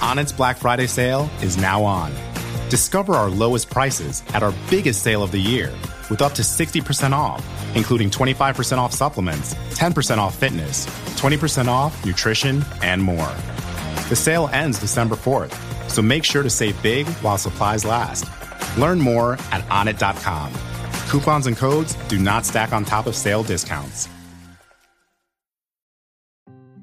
Onnit's Black Friday sale is now on. Discover our lowest prices at our biggest sale of the year with up to 60% off, including 25% off supplements, 10% off fitness, 20% off nutrition, and more. The sale ends December 4th, so make sure to save big while supplies last. Learn more at onnit.com. Coupons and codes do not stack on top of sale discounts.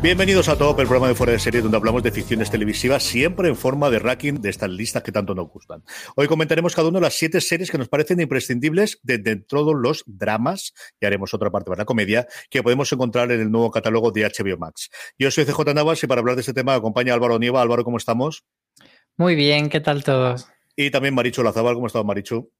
Bienvenidos a Top, el programa de fuera de serie donde hablamos de ficciones televisivas, siempre en forma de ranking de estas listas que tanto nos gustan. Hoy comentaremos cada uno de las siete series que nos parecen imprescindibles de, de todos los dramas, y haremos otra parte para la comedia, que podemos encontrar en el nuevo catálogo de HBO Max. Yo soy CJ Navas y para hablar de este tema acompaña Álvaro Nieva. Álvaro, ¿cómo estamos? Muy bien, ¿qué tal todos? Y también Marichu Lazabal, ¿cómo estás, Marichu?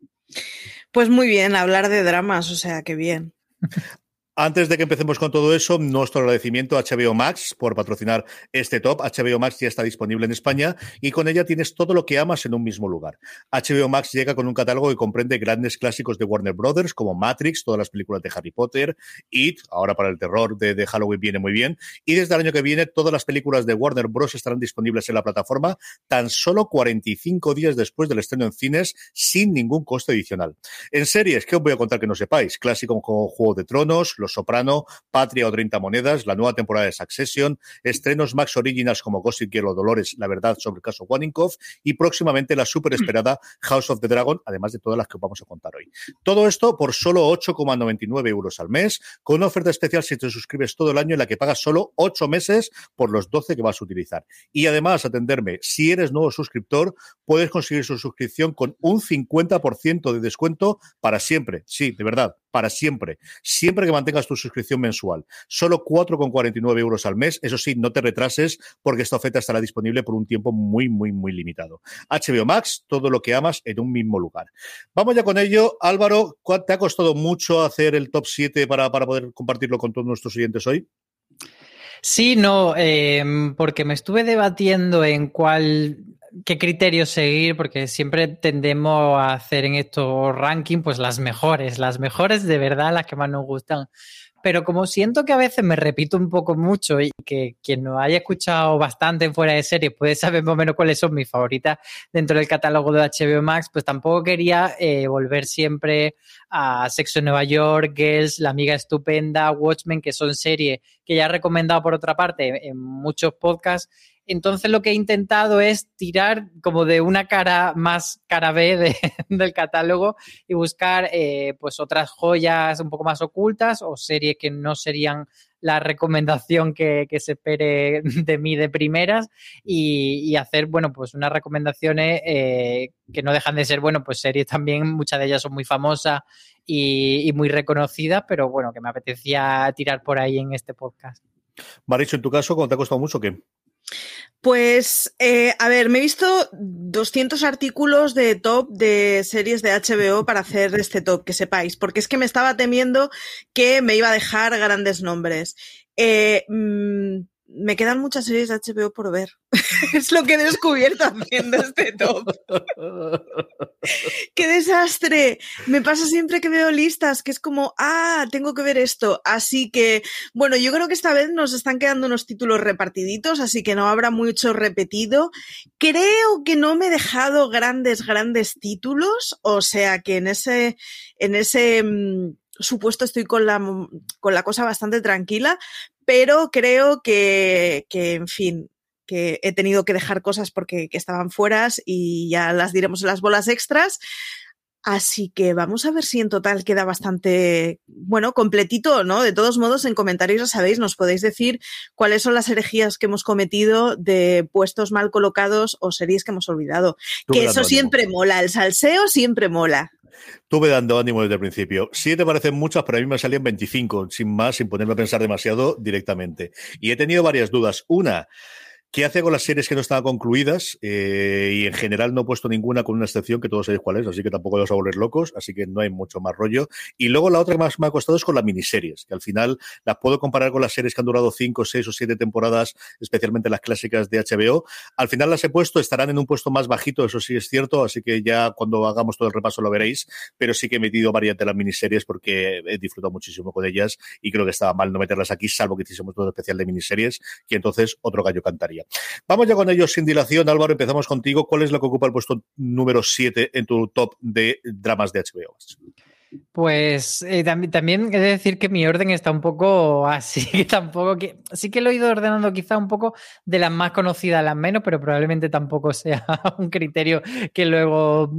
Pues muy bien, hablar de dramas, o sea, que bien. Antes de que empecemos con todo eso, nuestro agradecimiento a HBO Max por patrocinar este top. HBO Max ya está disponible en España y con ella tienes todo lo que amas en un mismo lugar. HBO Max llega con un catálogo que comprende grandes clásicos de Warner Brothers como Matrix, todas las películas de Harry Potter, It, ahora para el terror de, Halloween viene muy bien. Y desde el año que viene, todas las películas de Warner Bros. estarán disponibles en la plataforma tan solo 45 días después del estreno en cines sin ningún coste adicional. En series, ¿qué os voy a contar que no sepáis? Clásicos como Juego de Tronos, Soprano, Patria o 30 Monedas, la nueva temporada de Succession, estrenos Max Originals como Gossip Girl o Dolores, la verdad sobre el caso Waninkoff y próximamente la súper esperada House of the Dragon, además de todas las que os vamos a contar hoy. Todo esto por solo 8,99 euros al mes, con una oferta especial si te suscribes todo el año en la que pagas solo 8 meses por los 12 que vas a utilizar. Y además, atenderme, si eres nuevo suscriptor, puedes conseguir su suscripción con un 50% de descuento para siempre. Sí, de verdad, para siempre. Siempre que mantengas tu suscripción mensual. Solo 4,49 euros al mes. Eso sí, no te retrases porque esta oferta estará disponible por un tiempo muy, muy, muy limitado. HBO Max, todo lo que amas en un mismo lugar. Vamos ya con ello. Álvaro, ¿te ha costado mucho hacer el top 7 para, para poder compartirlo con todos nuestros oyentes hoy? Sí, no, eh, porque me estuve debatiendo en cuál qué criterios seguir, porque siempre tendemos a hacer en estos rankings pues las mejores, las mejores de verdad, las que más nos gustan. Pero como siento que a veces me repito un poco mucho y que quien nos haya escuchado bastante fuera de serie puede saber más o menos cuáles son mis favoritas dentro del catálogo de HBO Max, pues tampoco quería eh, volver siempre a Sexo en Nueva York, Girls, La Amiga Estupenda, Watchmen, que son series que ya he recomendado por otra parte en muchos podcasts entonces lo que he intentado es tirar como de una cara más cara B de, del catálogo y buscar eh, pues otras joyas un poco más ocultas o series que no serían la recomendación que, que se espere de mí de primeras y, hacer, bueno, pues unas recomendaciones eh, que no dejan de ser, bueno, pues series también, muchas de ellas son muy famosas y, muy reconocidas, pero bueno, que me apetecía tirar por ahí en este podcast. Maricho, en tu caso, ¿cómo te ha costado mucho qué? Pues, eh, a ver, me he visto 200 artículos de top de series de HBO para hacer este top, que sepáis, porque es que me estaba temiendo que me iba a dejar grandes nombres. Eh, mmm, me quedan muchas series de HBO por ver. es lo que he descubierto haciendo este top. de desastre! Me pasa siempre que veo listas que es como, ah, tengo que ver esto. Así que, bueno, yo creo que esta vez nos están quedando unos títulos repartiditos, así que no habrá mucho repetido. Creo que no me he dejado grandes, grandes títulos, o sea que en ese, en ese mm, supuesto estoy con la, con la cosa bastante tranquila, pero creo que, que en fin, que he tenido que dejar cosas porque estaban fuera y ya las diremos en las bolas extras. Así que vamos a ver si en total queda bastante, bueno, completito, ¿no? De todos modos, en comentarios ya sabéis, nos podéis decir cuáles son las herejías que hemos cometido de puestos mal colocados o series que hemos olvidado. que eso siempre mola, el salseo siempre mola. Tuve dando ánimo desde el principio. Siete parecen muchas, pero a mí me salían 25, sin más, sin ponerme a pensar demasiado directamente. Y he tenido varias dudas. Una, ¿Qué hace con las series que no estaban concluidas? Eh, y en general no he puesto ninguna con una excepción que todos sabéis cuál es, así que tampoco los a volver locos, así que no hay mucho más rollo. Y luego la otra que más me ha costado es con las miniseries, que al final las puedo comparar con las series que han durado cinco, seis o siete temporadas, especialmente las clásicas de HBO. Al final las he puesto, estarán en un puesto más bajito, eso sí es cierto, así que ya cuando hagamos todo el repaso lo veréis, pero sí que he metido varias de las miniseries porque he disfrutado muchísimo con ellas y creo que estaba mal no meterlas aquí, salvo que hiciésemos todo especial de miniseries, que entonces otro gallo cantaría. Vamos ya con ellos sin dilación. Álvaro, empezamos contigo. ¿Cuál es lo que ocupa el puesto número 7 en tu top de dramas de HBO? Pues eh, también, he de decir que mi orden está un poco así, que tampoco que sí que lo he ido ordenando quizá un poco de las más conocidas a las menos, pero probablemente tampoco sea un criterio que luego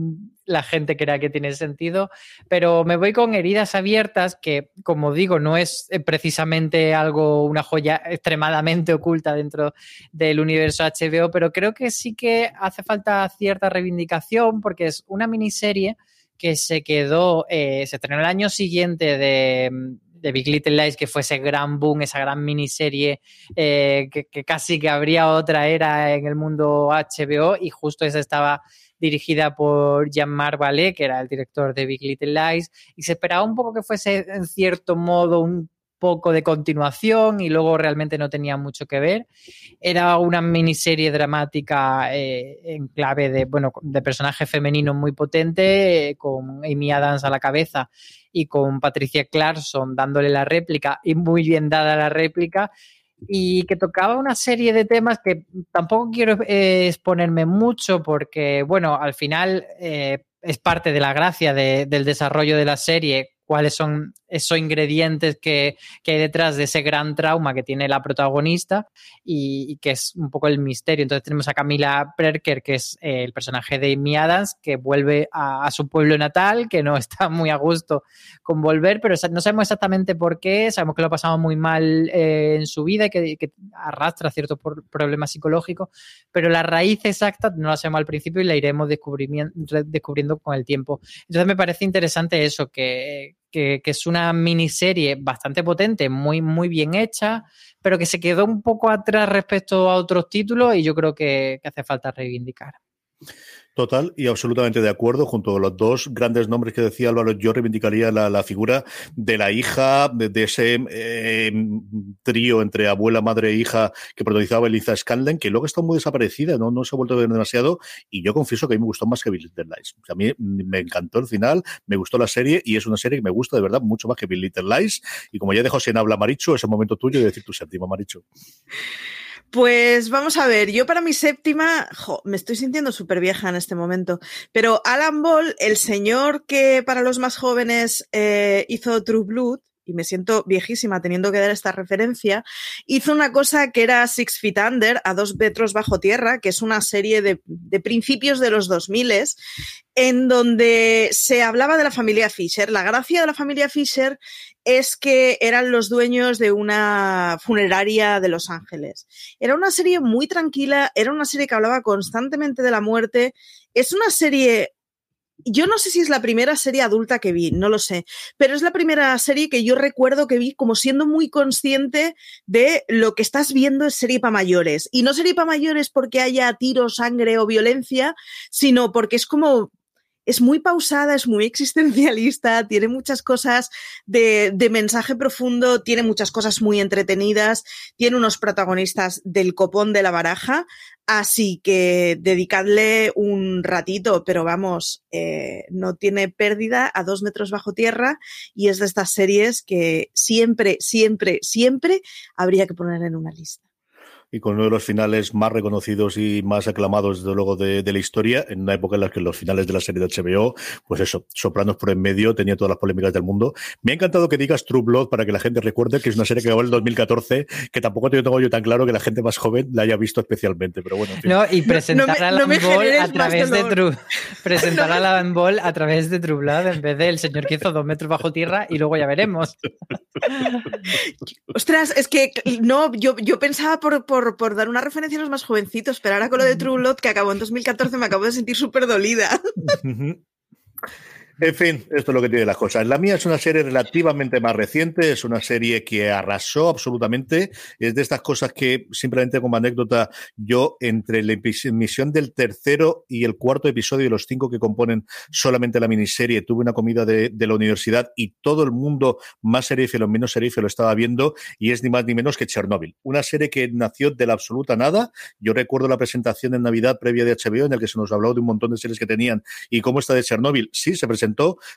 la gente crea que tiene sentido, pero me voy con heridas abiertas, que como digo, no es eh, precisamente algo, una joya extremadamente oculta dentro del universo HBO, pero creo que sí que hace falta cierta reivindicación porque es una miniserie que se quedó, eh, se estrenó el año siguiente de, Big Little Lies, que fue ese gran boom, esa gran miniserie, eh, que, que, casi que habría otra era en el mundo HBO, y justo esa estaba dirigida por Jean-Marc Vallée, que era el director de Big Little Lies, y se esperaba un poco que fuese en cierto modo un poco de continuación y luego realmente no tenía mucho que ver. Era una miniserie dramática eh, en clave de, bueno, de personaje femenino muy potente, eh, con Amy Adams a la cabeza y con Patricia Clarkson dándole la réplica y muy bien dada la réplica y que tocaba una serie de temas que tampoco quiero eh, exponerme mucho porque, bueno, al final eh, es parte de la gracia del desarrollo de la serie cuáles son esos ingredientes que, hay detrás de ese gran trauma que tiene la protagonista y, que es un poco el misterio. Entonces tenemos a Camila Perker, que es eh, el personaje de Amy Adams, que vuelve a, su pueblo natal, que no está muy a gusto con volver, pero no sabemos exactamente por qué, sabemos que lo ha pasado muy mal eh, en su vida y que, arrastra ciertos problemas psicológicos, pero la raíz exacta no la sabemos al principio y la iremos descubriendo con el tiempo. Entonces me parece interesante eso, que que, es una miniserie bastante potente, muy, muy bien hecha, pero que se quedó un poco atrás respecto a otros títulos y yo creo que hace falta reivindicar. Total y absolutamente de acuerdo. Junto a los dos grandes nombres que decía Álvaro, yo reivindicaría la, figura de la hija, de, ese eh, trío entre abuela, madre e hija que protagonizaba Eliza Scanlon, que luego está muy desaparecida, ¿no? no se ha vuelto a ver demasiado. Y yo confieso que a mí me gustó más que Bill Little Lies. a mí me encantó el final, me gustó la serie y es una serie que me gusta de verdad mucho más que Bill Little Lies. Y como ya dejo sin habla Maricho, es el momento tuyo de decir tu séptima, Maricho. Pues vamos a ver, yo para mi séptima, me estoy sintiendo súper vieja en este momento, pero Alan Ball, el señor que para los más jóvenes eh, hizo True Blood, y me siento viejísima teniendo que dar esta referencia, hizo una cosa que era Six Feet Under, a dos metros bajo tierra, que es una serie de, principios de los 2000 en donde se hablaba de la familia Fisher. La gracia de la familia Fisher es que eran los dueños de una funeraria de Los Ángeles. Era una serie muy tranquila, era una serie que hablaba constantemente de la muerte. Es una serie yo no sé si es la primera serie adulta que vi, no lo sé, pero es la primera serie que yo recuerdo que vi como siendo muy consciente de lo que estás viendo es serie para mayores. Y no serie para mayores porque haya tiro, sangre o violencia, sino porque es como es muy pausada, es muy existencialista, tiene muchas cosas de, mensaje profundo, tiene muchas cosas muy entretenidas, tiene unos protagonistas del copón de la baraja. Así que dedicadle un ratito, pero vamos, eh, no tiene pérdida a dos metros bajo tierra y es de estas series que siempre, siempre, siempre habría que poner en una lista y con uno de los finales más reconocidos y más aclamados, desde luego, de, la historia, en una época en la que los finales de la serie de HBO, pues eso, Sopranos por en medio, tenía todas las polémicas del mundo. Me ha encantado que digas True Blood para que la gente recuerde que es una serie que acabó en el 2014, que tampoco tengo yo tan claro que la gente más joven la haya visto especialmente, pero bueno. No, y presentar a Alan Ball a través de True, presentar a Alan Ball a través de True Blood en vez del señor que hizo dos metros bajo tierra y luego ya veremos. Ostras, es que no, yo, yo pensaba por por, dar una referencia a los más jovencitos, pero ahora con lo de True Blood, que acabó en 2014, me acabo de sentir súper dolida. En fin, esto es lo que tiene las cosas. La mía es una serie relativamente más reciente, es una serie que arrasó absolutamente. Es de estas cosas que, simplemente como anécdota, yo entre la emisión del tercero y el cuarto episodio de los cinco que componen solamente la miniserie, tuve una comida de, la universidad y todo el mundo, más serífilo, menos serífilo, lo estaba viendo y es ni más ni menos que Chernobyl. Una serie que nació de la absoluta nada. Yo recuerdo la presentación en Navidad previa de HBO en el que se nos habló de un montón de series que tenían y cómo está de Chernobyl. Sí, se presentó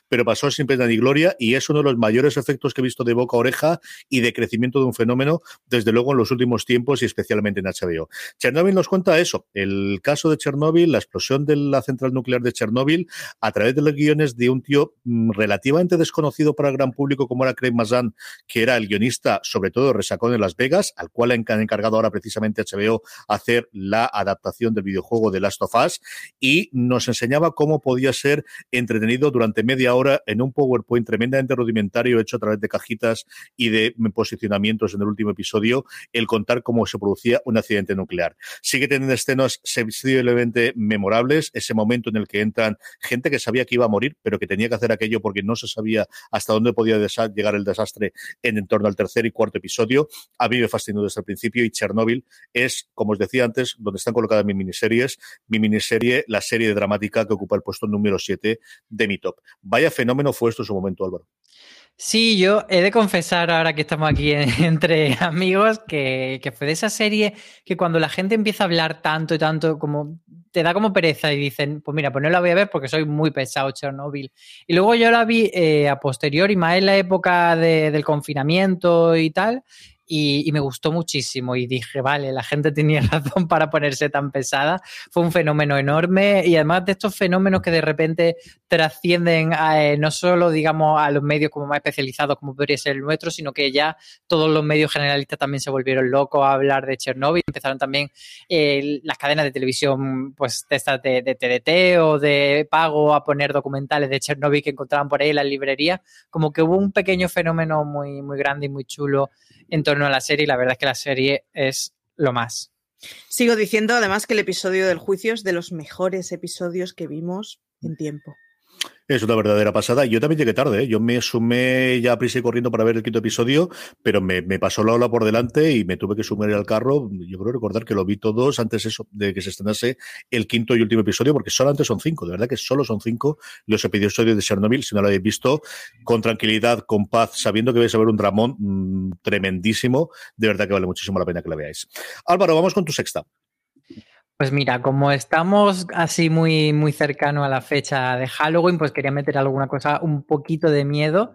pero pasó sin pena ni gloria y es uno de los mayores efectos que he visto de boca a oreja y de crecimiento de un fenómeno, desde luego en los últimos tiempos y especialmente en HBO. Chernobyl nos cuenta eso, el caso de Chernobyl, la explosión de la central nuclear de Chernobyl, a través de los guiones de un tío mm, relativamente desconocido para el gran público como era Craig Mazan, que era el guionista, sobre todo Resacón en Las Vegas, al cual han encargado ahora precisamente HBO hacer la adaptación del videojuego de Last of Us y nos enseñaba cómo podía ser entretenido durante media hora en un PowerPoint tremendamente rudimentario hecho a través de cajitas y de posicionamientos en el último episodio, el contar cómo se producía un accidente nuclear. Sigue teniendo escenas sensiblemente memorables, ese momento en el que entran gente que sabía que iba a morir, pero que tenía que hacer aquello porque no se sabía hasta dónde podía llegar el desastre en torno al tercer y cuarto episodio. A mí me fascinó desde el principio y Chernobyl es, como os decía antes, donde están colocadas mis miniseries, mi miniserie, la serie dramática que ocupa el puesto número 7 de mi top. Vaya fenómeno fue esto en su momento, Álvaro. Sí, yo he de confesar ahora que estamos aquí entre amigos que, fue de esa serie que cuando la gente empieza a hablar tanto y tanto, como te da como pereza y dicen, pues mira, pues no la voy a ver porque soy muy pesado Chernobyl. Y luego yo la vi eh, a posteriori, más en la época del confinamiento y tal, y, me gustó muchísimo y dije, vale, la gente tenía razón para ponerse tan pesada. Fue un fenómeno enorme y además de estos fenómenos que de repente trascienden eh, no solo, digamos, a los medios como más especializados como podría ser el nuestro, sino que ya todos los medios generalistas también se volvieron locos a hablar de Chernobyl. Empezaron también eh, las cadenas de televisión, pues de de, TDT o de pago a poner documentales de Chernobyl que encontraban por ahí en las librerías. Como que hubo un pequeño fenómeno muy, muy grande y muy chulo en torno a la serie y la verdad es que la serie es lo más. Sigo diciendo además que el episodio del juicio es de los mejores episodios que vimos en tiempo. Es una verdadera pasada. Yo también llegué tarde, ¿eh? yo me sumé ya a prisa y corriendo para ver el quinto episodio, pero me, pasó la ola por delante y me tuve que sumir al carro. Yo creo recordar que lo vi todos antes eso, de que se estrenase el quinto y último episodio, porque solamente son cinco, de verdad que solo son cinco los episodios de Chernobyl, si no lo habéis visto, con tranquilidad, con paz, sabiendo que vais a ver un dramón mm, tremendísimo, de verdad que vale muchísimo la pena que la veáis. Álvaro, vamos con tu sexta. Pues mira, como estamos así muy, muy cercano a la fecha de Halloween, pues quería meter alguna cosa un poquito de miedo.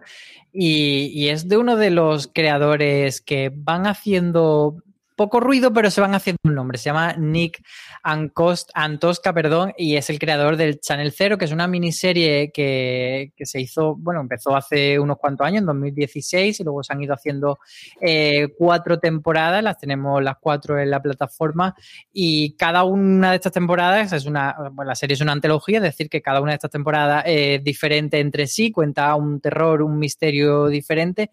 Y, y es de uno de los creadores que van haciendo poco ruido, pero se van haciendo un nombre. Se llama Nick Antosca, perdón, y es el creador del Channel Zero, que es una miniserie que, se hizo, bueno, empezó hace unos cuantos años, en 2016, y luego se han ido haciendo eh, cuatro temporadas, las tenemos las cuatro en la plataforma, y cada una de estas temporadas es una, bueno, la serie es una antología, es decir, que cada una de estas temporadas es diferente entre sí, cuenta un terror, un misterio diferente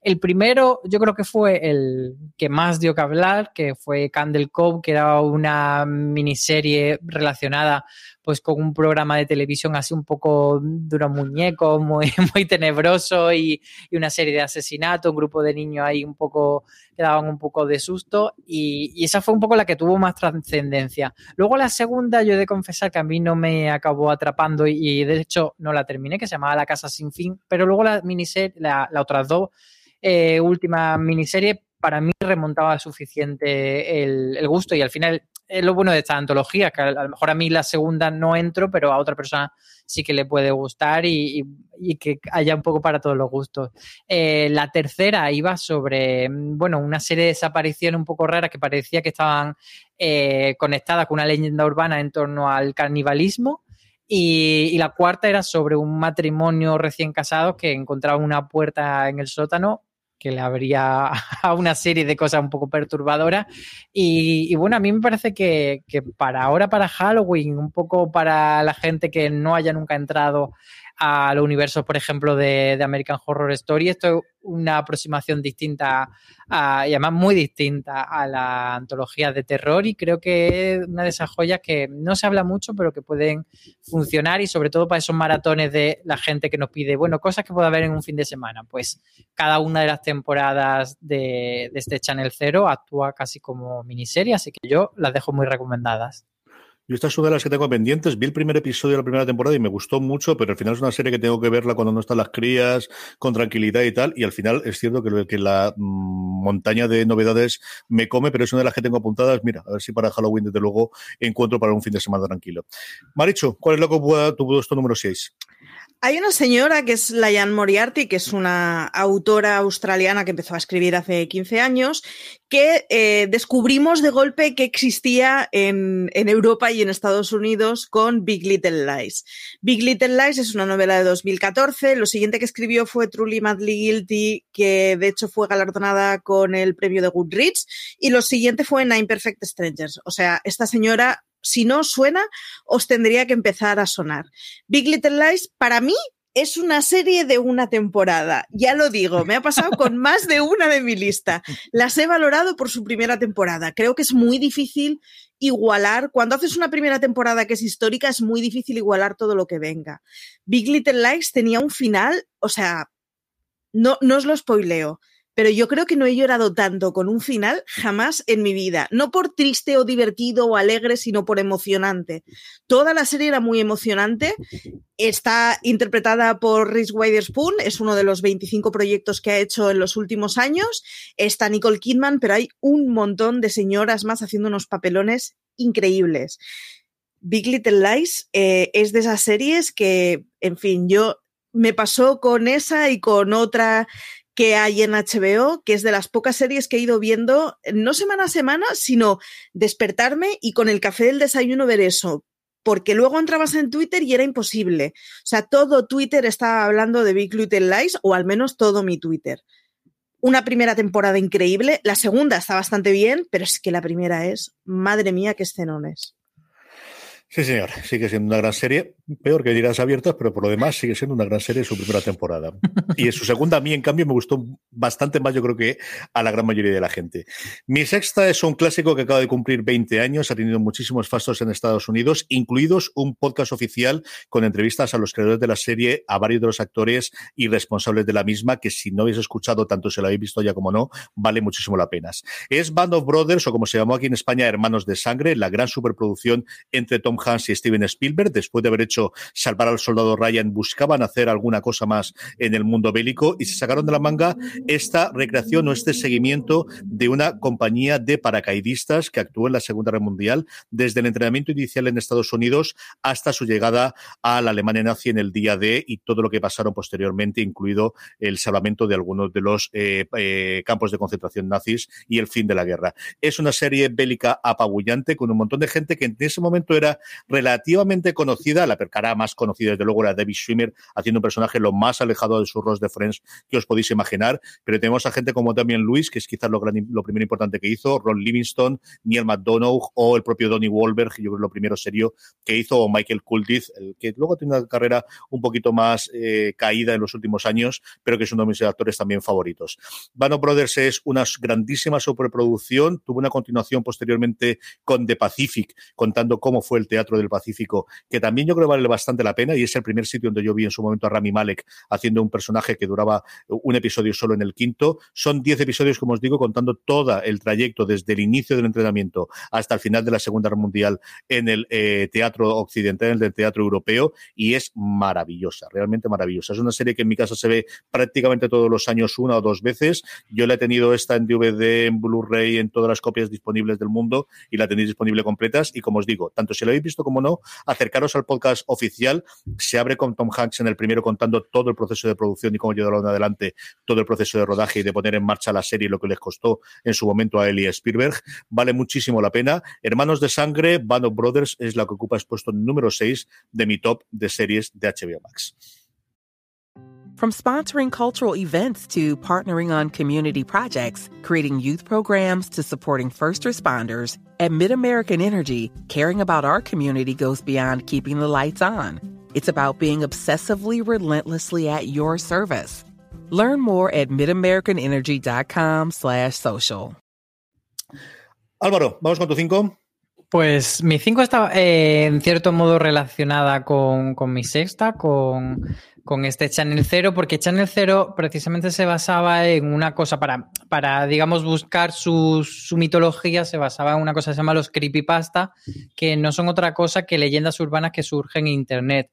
el primero, yo creo que fue el que más dio que hablar, que fue Candle Cove, que era una miniserie relacionada pues con un programa de televisión así un poco duro muñeco, muy, muy tenebroso y, y una serie de asesinatos, un grupo de niños ahí un poco que daban un poco de susto y, esa fue un poco la que tuvo más trascendencia. Luego la segunda, yo he de confesar que a mí no me acabó atrapando y, de hecho no la terminé, que se llamaba La Casa Sin Fin, pero luego la miniserie, la, la otras dos eh, últimas miniseries, para mí remontaba suficiente el, el gusto y al final es lo bueno de esta antología, que a, lo mejor a mí la segunda no entro, pero a otra persona sí que le puede gustar y, y, y que haya un poco para todos los gustos. Eh, la tercera iba sobre, bueno, una serie de desapariciones un poco raras que parecía que estaban eh, conectadas con una leyenda urbana en torno al canibalismo. Y, y, la cuarta era sobre un matrimonio recién casado que encontraba una puerta en el sótano que le habría a una serie de cosas un poco perturbadoras. Y, y bueno, a mí me parece que, que, para ahora, para Halloween, un poco para la gente que no haya nunca entrado a los universos, por ejemplo, de, de, American Horror Story. Esto es una aproximación distinta a, y además muy distinta a la antología de terror y creo que es una de esas joyas que no se habla mucho, pero que pueden funcionar y sobre todo para esos maratones de la gente que nos pide, bueno, cosas que pueda haber en un fin de semana. Pues cada una de las temporadas de, de este Channel Zero actúa casi como miniserie, así que yo las dejo muy recomendadas. Yo esta es una de las que tengo pendientes. Vi el primer episodio de la primera temporada y me gustó mucho, pero al final es una serie que tengo que verla cuando no están las crías, con tranquilidad y tal. Y al final es cierto que, que la mmm, montaña de novedades me come, pero es una de las que tengo apuntadas. Mira, a ver si para Halloween, desde luego, encuentro para un fin de semana tranquilo. Maricho, ¿cuál es pueda tu puesto número 6? Hay una señora que es Layan Moriarty, que es una autora australiana que empezó a escribir hace 15 años, que eh, descubrimos de golpe que existía en, en, Europa y en Estados Unidos con Big Little Lies. Big Little Lies es una novela de 2014. Lo siguiente que escribió fue Truly Madly Guilty, que de hecho fue galardonada con el premio de Goodreads. Y lo siguiente fue Nine Perfect Strangers. O sea, esta señora si no suena, os tendría que empezar a sonar. Big Little Lies, para mí, es una serie de una temporada. Ya lo digo, me ha pasado con más de una de mi lista. Las he valorado por su primera temporada. Creo que es muy difícil igualar. Cuando haces una primera temporada que es histórica, es muy difícil igualar todo lo que venga. Big Little Lies tenía un final, o sea, no, no os lo spoileo pero yo creo que no he llorado tanto con un final jamás en mi vida. No por triste o divertido o alegre, sino por emocionante. Toda la serie era muy emocionante. Está interpretada por Reese Witherspoon, es uno de los 25 proyectos que ha hecho en los últimos años. Está Nicole Kidman, pero hay un montón de señoras más haciendo unos papelones increíbles. Big Little Lies eh, es de esas series que, en fin, yo me pasó con esa y con otra que hay en HBO, que es de las pocas series que he ido viendo, no semana a semana, sino despertarme y con el café del desayuno ver eso. Porque luego entrabas en Twitter y era imposible. O sea, todo Twitter estaba hablando de Big Little Lies, o al menos todo mi Twitter. Una primera temporada increíble, la segunda está bastante bien, pero es que la primera es, madre mía, qué escenones. Sí, señor, sigue siendo una gran serie, peor que dirás abiertas, pero por lo demás sigue siendo una gran serie su primera temporada. Y en su segunda, a mí, en cambio, me gustó bastante más, yo creo que a la gran mayoría de la gente. Mi sexta es un clásico que acaba de cumplir 20 años, ha tenido muchísimos fastos en Estados Unidos, incluidos un podcast oficial con entrevistas a los creadores de la serie, a varios de los actores y responsables de la misma, que si no habéis escuchado tanto, se lo habéis visto ya como no, vale muchísimo la pena. Es Band of Brothers, o como se llamó aquí en España, Hermanos de Sangre, la gran superproducción entre Tom Hanks y Steven Spielberg, después de haber hecho Salvar al Soldado Ryan, buscaban hacer alguna cosa más en el mundo bélico y se sacaron de la manga esta recreación o este seguimiento de una compañía de paracaidistas que actuó en la Segunda Guerra Mundial desde el entrenamiento inicial en Estados Unidos hasta su llegada a la Alemania nazi en el día D y todo lo que pasaron posteriormente, incluido el salvamento de algunos de los eh, eh, campos de concentración nazis y el fin de la guerra. Es una serie bélica apabullante con un montón de gente que en ese momento era relativamente conocida, la cara más conocida desde luego era David Schwimmer, haciendo un personaje lo más alejado de su rostro de Friends que os podéis imaginar, pero tenemos a gente como también Luis, que es quizás lo, primero importante que hizo, Ron Livingston, Neil McDonough o el propio Donnie Wahlberg, yo creo lo primero serio que hizo, o Michael Kultith, el que luego tiene una carrera un poquito más eh, caída en los últimos años, pero que es uno de mis actores también favoritos. Bano Brothers es una grandísima superproducción, tuvo una continuación posteriormente con The Pacific, contando cómo fue el teatro Teatro del Pacífico, que también yo creo que vale bastante la pena y es el primer sitio donde yo vi en su momento a Rami Malek haciendo un personaje que duraba un episodio solo en el quinto. Son 10 episodios, como os digo, contando todo el trayecto desde el inicio del entrenamiento hasta el final de la Segunda Guerra Mundial en el eh, teatro occidental, en el teatro europeo, y es maravillosa, realmente maravillosa. Es una serie que en mi casa se ve prácticamente todos los años una o dos veces. Yo la he tenido esta en DVD, en Blu-ray, en todas las copias disponibles del mundo y la tenéis disponible completas. Y como os digo, tanto si lo habéis visto como no, acercaros al podcast oficial. Se abre con Tom Hanks en el primero contando todo el proceso de producción y cómo llevaron adelante todo el proceso de rodaje y de poner en marcha la serie, lo que les costó en su momento a Eli Spielberg. Vale muchísimo la pena. Hermanos de Sangre, Band Brothers es la que ocupa el puesto número 6 de mi top de series de HBO Max. From sponsoring cultural events to partnering on community projects, creating youth programs to supporting first responders, at MidAmerican Energy, caring about our community goes beyond keeping the lights on. It's about being obsessively relentlessly at your service. Learn more at midamericanenergy.com slash social. Álvaro, vamos con tu 5. Pues mi 5 está eh, en cierto modo relacionada con, con mi sexta, con, con este Channel Zero, porque Channel Zero precisamente se basaba en una cosa para, para digamos, buscar su, su, mitología, se basaba en una cosa que se llama los creepypasta, que no son otra cosa que leyendas urbanas que surgen en Internet.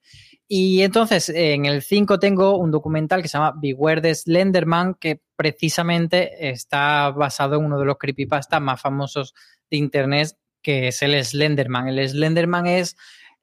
Y entonces, en el 5 tengo un documental que se llama Beware the Slenderman, que precisamente está basado en uno de los creepypasta más famosos de Internet, que es el Slenderman. El Slenderman es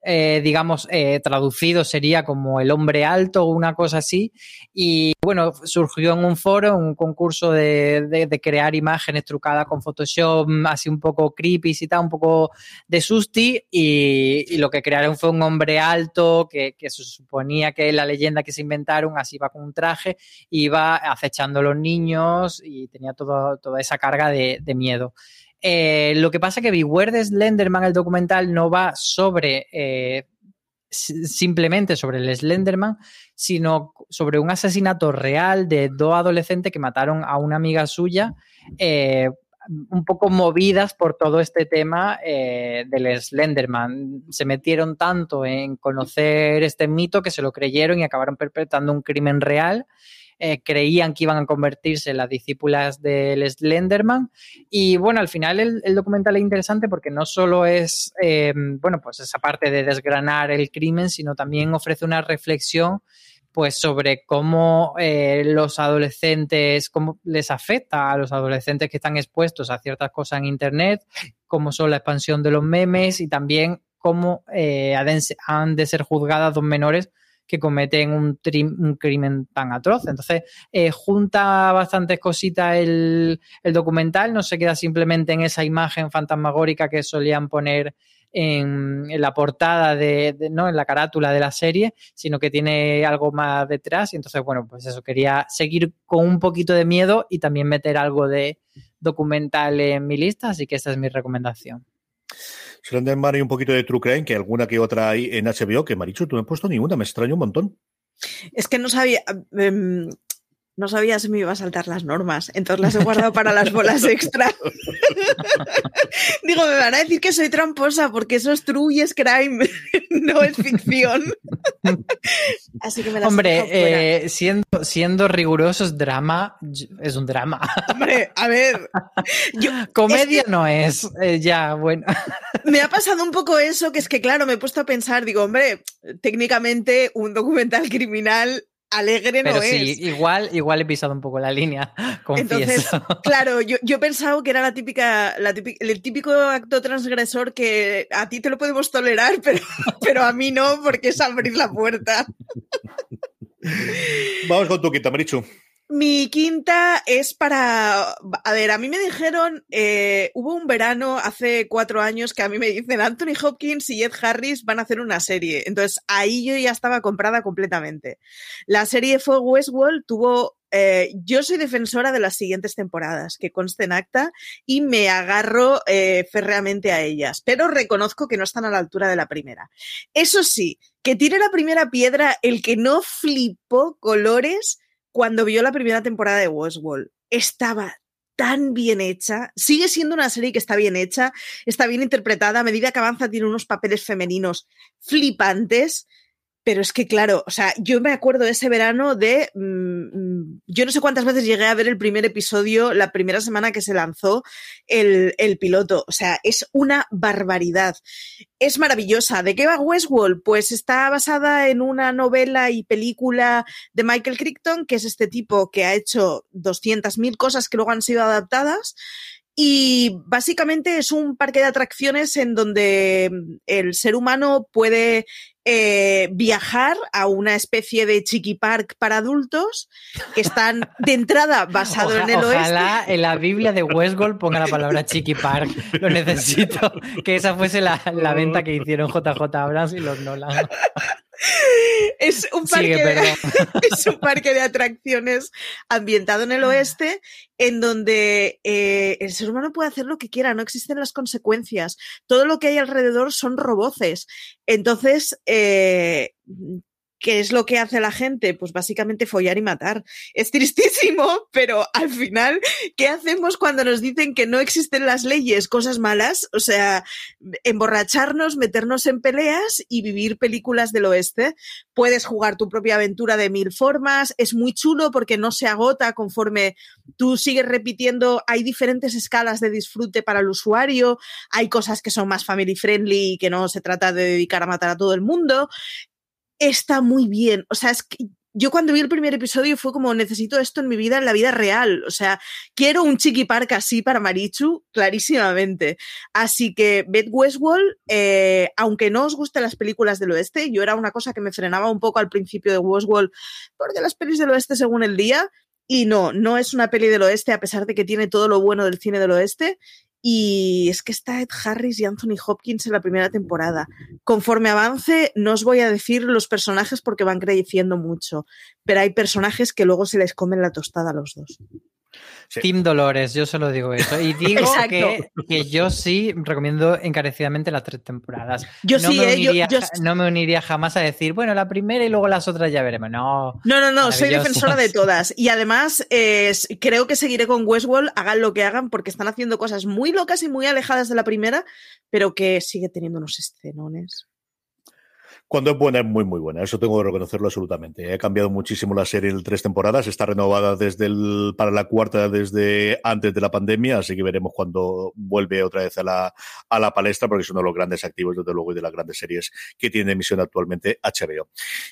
eh, digamos, eh, traducido sería como el hombre alto o una cosa así. Y bueno, surgió en un foro, un concurso de, de, crear imágenes trucadas con Photoshop, así un poco creepy y tal, un poco de susti. Y, lo que crearon fue un hombre alto que, se suponía que la leyenda que se inventaron, así va con un traje, iba acechando a los niños y tenía todo, toda esa carga de miedo. Eh, lo que pasa es que Beware de Slenderman, el documental, no va sobre eh, simplemente sobre el Slenderman, sino sobre un asesinato real de dos adolescentes que mataron a una amiga suya, eh, un poco movidas por todo este tema del Slenderman. Se metieron tanto en conocer este mito que se lo creyeron y acabaron perpetrando un crimen real. Eh, creían que iban a convertirse en las discípulas del Slenderman. Y bueno, al final el, documental es interesante porque no solo es, eh, bueno, pues esa parte de desgranar el crimen, sino también ofrece una reflexión pues sobre cómo eh, los adolescentes, cómo les afecta a los adolescentes que están expuestos a ciertas cosas en Internet, cómo son la expansión de los memes y también cómo han de ser juzgadas dos menores que cometen un, un crimen tan atroz. Entonces, eh, junta bastantes cositas el, el, documental, no se queda simplemente en esa imagen fantasmagórica que solían poner en, la portada de, de, ¿no? en la carátula de la serie, sino que tiene algo más detrás. Y entonces, bueno, pues eso, quería seguir con un poquito de miedo y también meter algo de documental en mi lista, así que esta es mi recomendación. Slenderman y un poquito de True Crime, que alguna que otra hay en HBO, que Marichu, tú no has puesto ninguna, me extraño un montón. Es que no sabía. Um, no sabía si me iba a saltar las normas, entonces las he guardado para las bolas extra. Digo, me van a decir que soy tramposa porque eso es true y es crime, no es ficción. Así que me las Hombre, eh, siendo, siendo rigurosos, drama es un drama. Hombre, a ver. Yo, Comedia es que, no es, eh, ya, bueno. me ha pasado un poco eso, que es que, claro, me he puesto a pensar, digo, hombre, técnicamente un documental criminal alegre Pero no sí, es. Igual, igual he pisado un poco la línea. Confieso. Entonces, claro, yo, yo he pensado que era la típica, la típica, el típico acto transgresor que a ti te lo podemos tolerar, pero, pero a mí no, porque es abrir la puerta. Vamos con tu quinta, Marichu. Mi quinta es para. A ver, a mí me dijeron. Eh, hubo un verano hace cuatro años que a mí me dicen Anthony Hopkins y Ed Harris van a hacer una serie. Entonces ahí yo ya estaba comprada completamente. La serie fue Westworld, tuvo. Eh, yo soy defensora de las siguientes temporadas, que conste en acta, y me agarro eh, férreamente a ellas, pero reconozco que no están a la altura de la primera. Eso sí, que tire la primera piedra el que no flipó colores cuando vio la primera temporada de Westworld. Estaba tan bien hecha, sigue siendo una serie que está bien hecha, está bien interpretada, a medida que avanza tiene unos papeles femeninos flipantes, pero es que, claro, o sea, yo me acuerdo de ese verano de. Mmm, yo no sé cuántas veces llegué a ver el primer episodio la primera semana que se lanzó el, el, piloto. O sea, es una barbaridad. Es maravillosa. ¿De qué va Westworld? Pues está basada en una novela y película de Michael Crichton, que es este tipo que ha hecho 200.000 cosas que luego han sido adaptadas. Y básicamente es un parque de atracciones en donde el ser humano puede eh, viajar a una especie de chiqui park para adultos que están de entrada basado Oja, en el oeste. Ojalá en la Biblia de Westworld ponga la palabra chiqui park. Lo necesito. Que esa fuese la, la venta que hicieron JJ Abrams y los Nolan. Es un, parque Sigue, de, es un parque de atracciones ambientado en el oeste en donde eh, el ser humano puede hacer lo que quiera, no existen las consecuencias. Todo lo que hay alrededor son roboces. Entonces, eh, ¿Qué es lo que hace la gente? Pues básicamente follar y matar. Es tristísimo, pero al final, ¿qué hacemos cuando nos dicen que no existen las leyes? Cosas malas, o sea, emborracharnos, meternos en peleas y vivir películas del oeste. Puedes jugar tu propia aventura de mil formas, es muy chulo porque no se agota conforme tú sigues repitiendo, hay diferentes escalas de disfrute para el usuario, hay cosas que son más family friendly y que no se trata de dedicar a matar a todo el mundo está muy bien. O sea, es que yo cuando vi el primer episodio fue como, necesito esto en mi vida, en la vida real. O sea, quiero un chiqui park así para Marichu, clarísimamente. Así que Beth Westworld, eh, aunque no os gusten las películas del oeste, yo era una cosa que me frenaba un poco al principio de Westworld, porque las pelis del oeste según el día, y no, no es una peli del oeste, a pesar de que tiene todo lo bueno del cine del oeste. Y es que está Ed Harris y Anthony Hopkins en la primera temporada. Conforme avance, no os voy a decir los personajes porque van creciendo mucho, pero hay personajes que luego se les comen la tostada a los dos. Sí. Team Dolores, yo solo digo eso. Y digo que, que, yo sí recomiendo encarecidamente las tres temporadas. Yo no sí, me eh, uniría, yo, yo... no me uniría jamás a decir, bueno, la primera y luego las otras ya veremos. No, no, no, no soy defensora de todas. Y además, eh, creo que seguiré con Westworld, hagan lo que hagan, porque están haciendo cosas muy locas y muy alejadas de la primera, pero que sigue teniendo unos escenones. Cuando es buena, es muy, muy buena. Eso tengo que reconocerlo absolutamente. Ha cambiado muchísimo la serie en tres temporadas. Está renovada desde el, para la cuarta desde antes de la pandemia. Así que veremos cuando vuelve otra vez a la, a la palestra, porque es uno de los grandes activos, desde luego, y de las grandes series que tiene emisión actualmente HBO.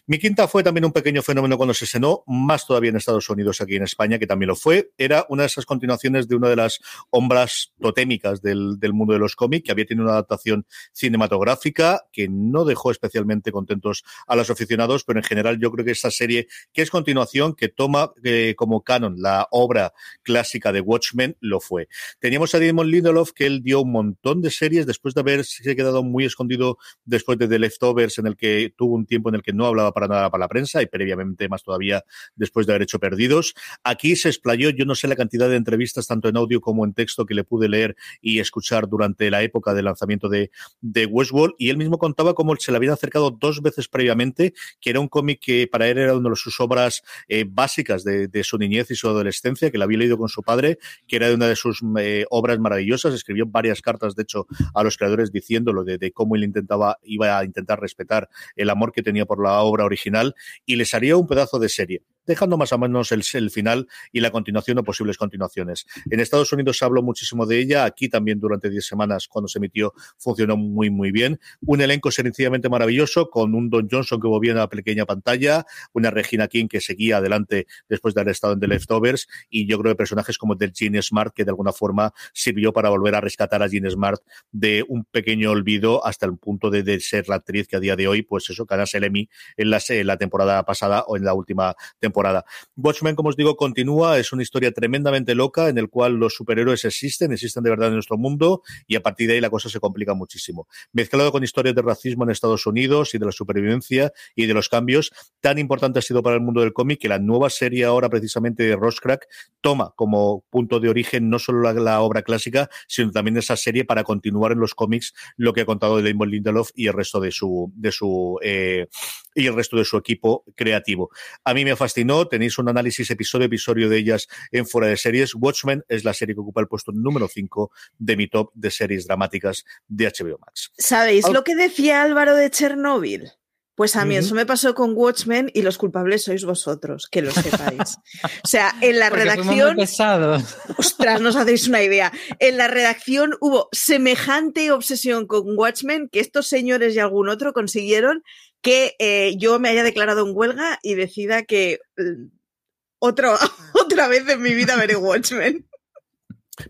Mi quinta fue también un pequeño fenómeno cuando se estrenó, más todavía en Estados Unidos, aquí en España, que también lo fue. Era una de esas continuaciones de una de las hombras totémicas del, del mundo de los cómics, que había tenido una adaptación cinematográfica que no dejó especialmente contentos a los aficionados, pero en general yo creo que esta serie, que es continuación, que toma eh, como canon la obra clásica de Watchmen, lo fue. Teníamos a Damon Lindelof, que él dio un montón de series después de haberse quedado muy escondido después de The Leftovers, en el que tuvo un tiempo en el que no hablaba para nada para la prensa y previamente más todavía después de haber hecho Perdidos. Aquí se explayó, yo no sé la cantidad de entrevistas, tanto en audio como en texto, que le pude leer y escuchar durante la época del lanzamiento de, de Westworld, y él mismo contaba cómo se le habían acercado dos veces previamente, que era un cómic que para él era una de sus obras eh, básicas de, su niñez y su adolescencia, que la había leído con su padre, que era una de sus eh, obras maravillosas. Escribió varias cartas, de hecho, a los creadores diciéndolo de, de, cómo él intentaba, iba a intentar respetar el amor que tenía por la obra original y les haría un pedazo de serie dejando más o menos el, final y la continuación o posibles continuaciones. En Estados Unidos se habló muchísimo de ella, aquí también durante 10 semanas cuando se emitió funcionó muy muy bien. Un elenco sencillamente maravilloso con un Don Johnson que volvía a la pequeña pantalla, una Regina King que seguía adelante después de haber estado en The Leftovers y yo creo que personajes como el del Gene Smart que de alguna forma sirvió para volver a rescatar a Gene Smart de un pequeño olvido hasta el punto de, de ser la actriz que a día de hoy, pues eso, ganase el Emmy en la, en la temporada pasada o en la última temporada temporada. Watchmen, como os digo, continúa, es una historia tremendamente loca en el cual los superhéroes existen, existen de verdad en nuestro mundo y a partir de ahí la cosa se complica muchísimo. Mezclado con historias de racismo en Estados Unidos y de la supervivencia y de los cambios, tan importante ha sido para el mundo del cómic que la nueva serie ahora precisamente de Roscrack toma como punto de origen no solo la, obra clásica, sino también esa serie para continuar en los cómics lo que ha contado Damon Lindelof y el resto de su, de su eh, y el resto de su equipo creativo. A mí me ha fascinado fascinó. Tenéis un análisis episodio episodio de ellas en fuera de series. Watchmen es la serie que ocupa el puesto número 5 de mi top de series dramáticas de HBO Max. ¿Sabéis lo que decía Álvaro de Chernóbil? Pues a mí eso me pasó con Watchmen y los culpables sois vosotros, que lo sepáis. O sea, en la redacción. Ostras, no os hacéis una idea. En la redacción hubo semejante obsesión con Watchmen que estos señores y algún otro consiguieron que eh, yo me haya declarado en huelga y decida que mm, otra vez en mi vida veré Watchmen.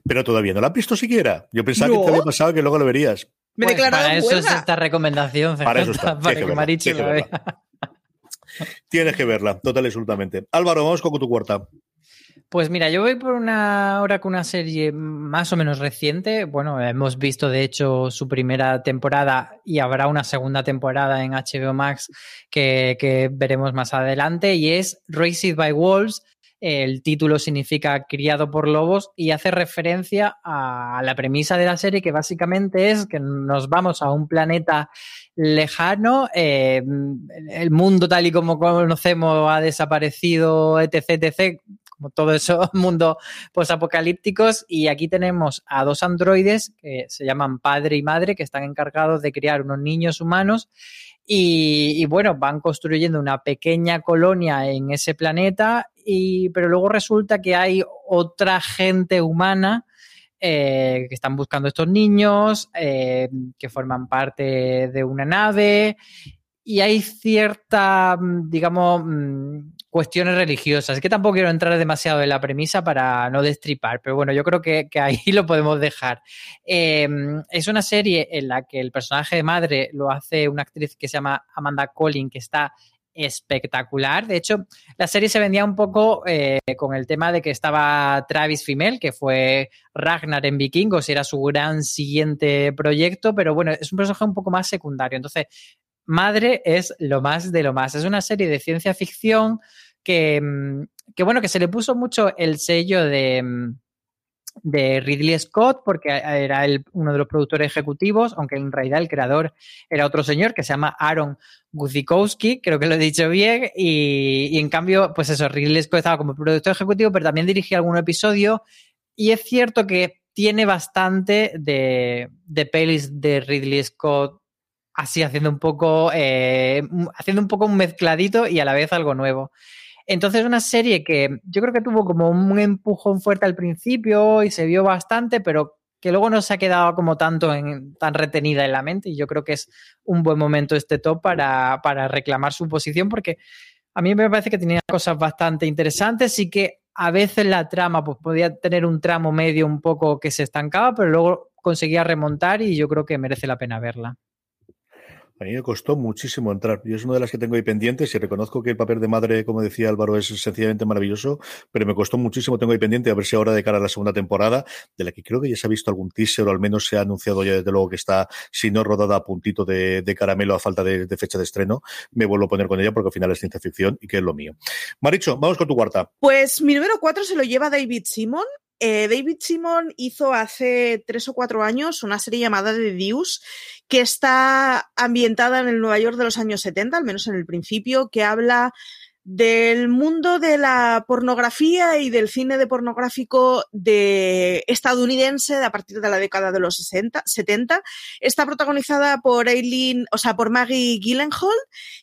Pero todavía no la has visto siquiera. Yo pensaba que te había pasado que luego lo verías. Me pues para eso es esta recomendación, para, eso está. para que, Marichi lo vea. Tienes que verla, total y absolutamente. Álvaro, vamos con tu cuarta. Pues mira, yo voy por una hora con una serie más o menos reciente. Bueno, hemos visto de hecho su primera temporada y habrá una segunda temporada en HBO Max que, veremos más adelante y es Raised by Wolves, el título significa criado por lobos y hace referencia a la premisa de la serie que básicamente es que nos vamos a un planeta lejano, eh, el mundo tal y como conocemos ha desaparecido, etc, etc, todo eso, mundo posapocalípticos. Y aquí tenemos a dos androides que se llaman padre y madre que están encargados de criar unos niños humanos. Y, bueno, van construyendo una pequeña colonia en ese planeta, y, pero luego resulta que hay otra gente humana eh, que están buscando estos niños, eh, que forman parte de una nave, y hay cierta, digamos, mm, cuestiones religiosas. Es que tampoco quiero entrar demasiado en la premisa para no destripar, pero bueno, yo creo que, ahí lo podemos dejar. Em, es una serie en la que el personaje de madre lo hace una actriz que se llama Amanda Collin, que está espectacular. De hecho, la serie se vendía un poco eh, con el tema de que estaba Travis Fimmel, que fue Ragnar en Vikingos era su gran siguiente proyecto, pero bueno, es un personaje un poco más secundario. Entonces, Madre es lo más de lo más. Es una serie de ciencia ficción que, mm, que bueno, que se le puso mucho el sello de, mm, de Ridley Scott, porque era uno de los productores ejecutivos, aunque en realidad el creador era otro señor que se llama Aaron Guzikowski, creo que lo he dicho bien, y, en cambio, pues eso, Ridley Scott estaba como productor ejecutivo, pero también dirigía algún episodio, y es cierto que tiene bastante de, de pelis de Ridley Scott así haciendo un poco, eh, haciendo un poco un mezcladito y a la vez algo nuevo. Entonces, una serie que yo creo que tuvo como un empujón fuerte al principio y se vio bastante, pero que luego no se ha quedado como tanto en, tan retenida en la mente. Y yo creo que es un buen momento este top para, para reclamar su posición, porque a mí me parece que tenía cosas bastante interesantes y que a veces la trama pues, podía tener un tramo medio un poco que se estancaba, pero luego conseguía remontar y yo creo que merece la pena verla. A mí me costó muchísimo entrar. Yo es una de las que tengo ahí pendientes y reconozco que el papel de madre, como decía Álvaro, es sencillamente maravilloso, pero me costó muchísimo. Tengo ahí pendiente a ver si ahora de cara a la segunda temporada, de la que creo que ya se ha visto algún teaser o al menos se ha anunciado ya desde luego que está, si no rodada a puntito de, caramelo a falta de, fecha de estreno, me vuelvo a poner con ella porque al final es ciencia ficción y que es lo mío. Maricho, vamos con tu cuarta. Pues mi número cuatro se lo lleva David Simon eh, David Simon hizo hace tres o cuatro años una serie llamada The Deuce, que está ambientada en el Nueva York de los años 70, al menos en el principio, que habla del mundo de la pornografía y del cine de pornográfico de estadounidense de a partir de la década de los 60, 70. Está protagonizada por Aileen, o sea, por Maggie Gyllenhaal,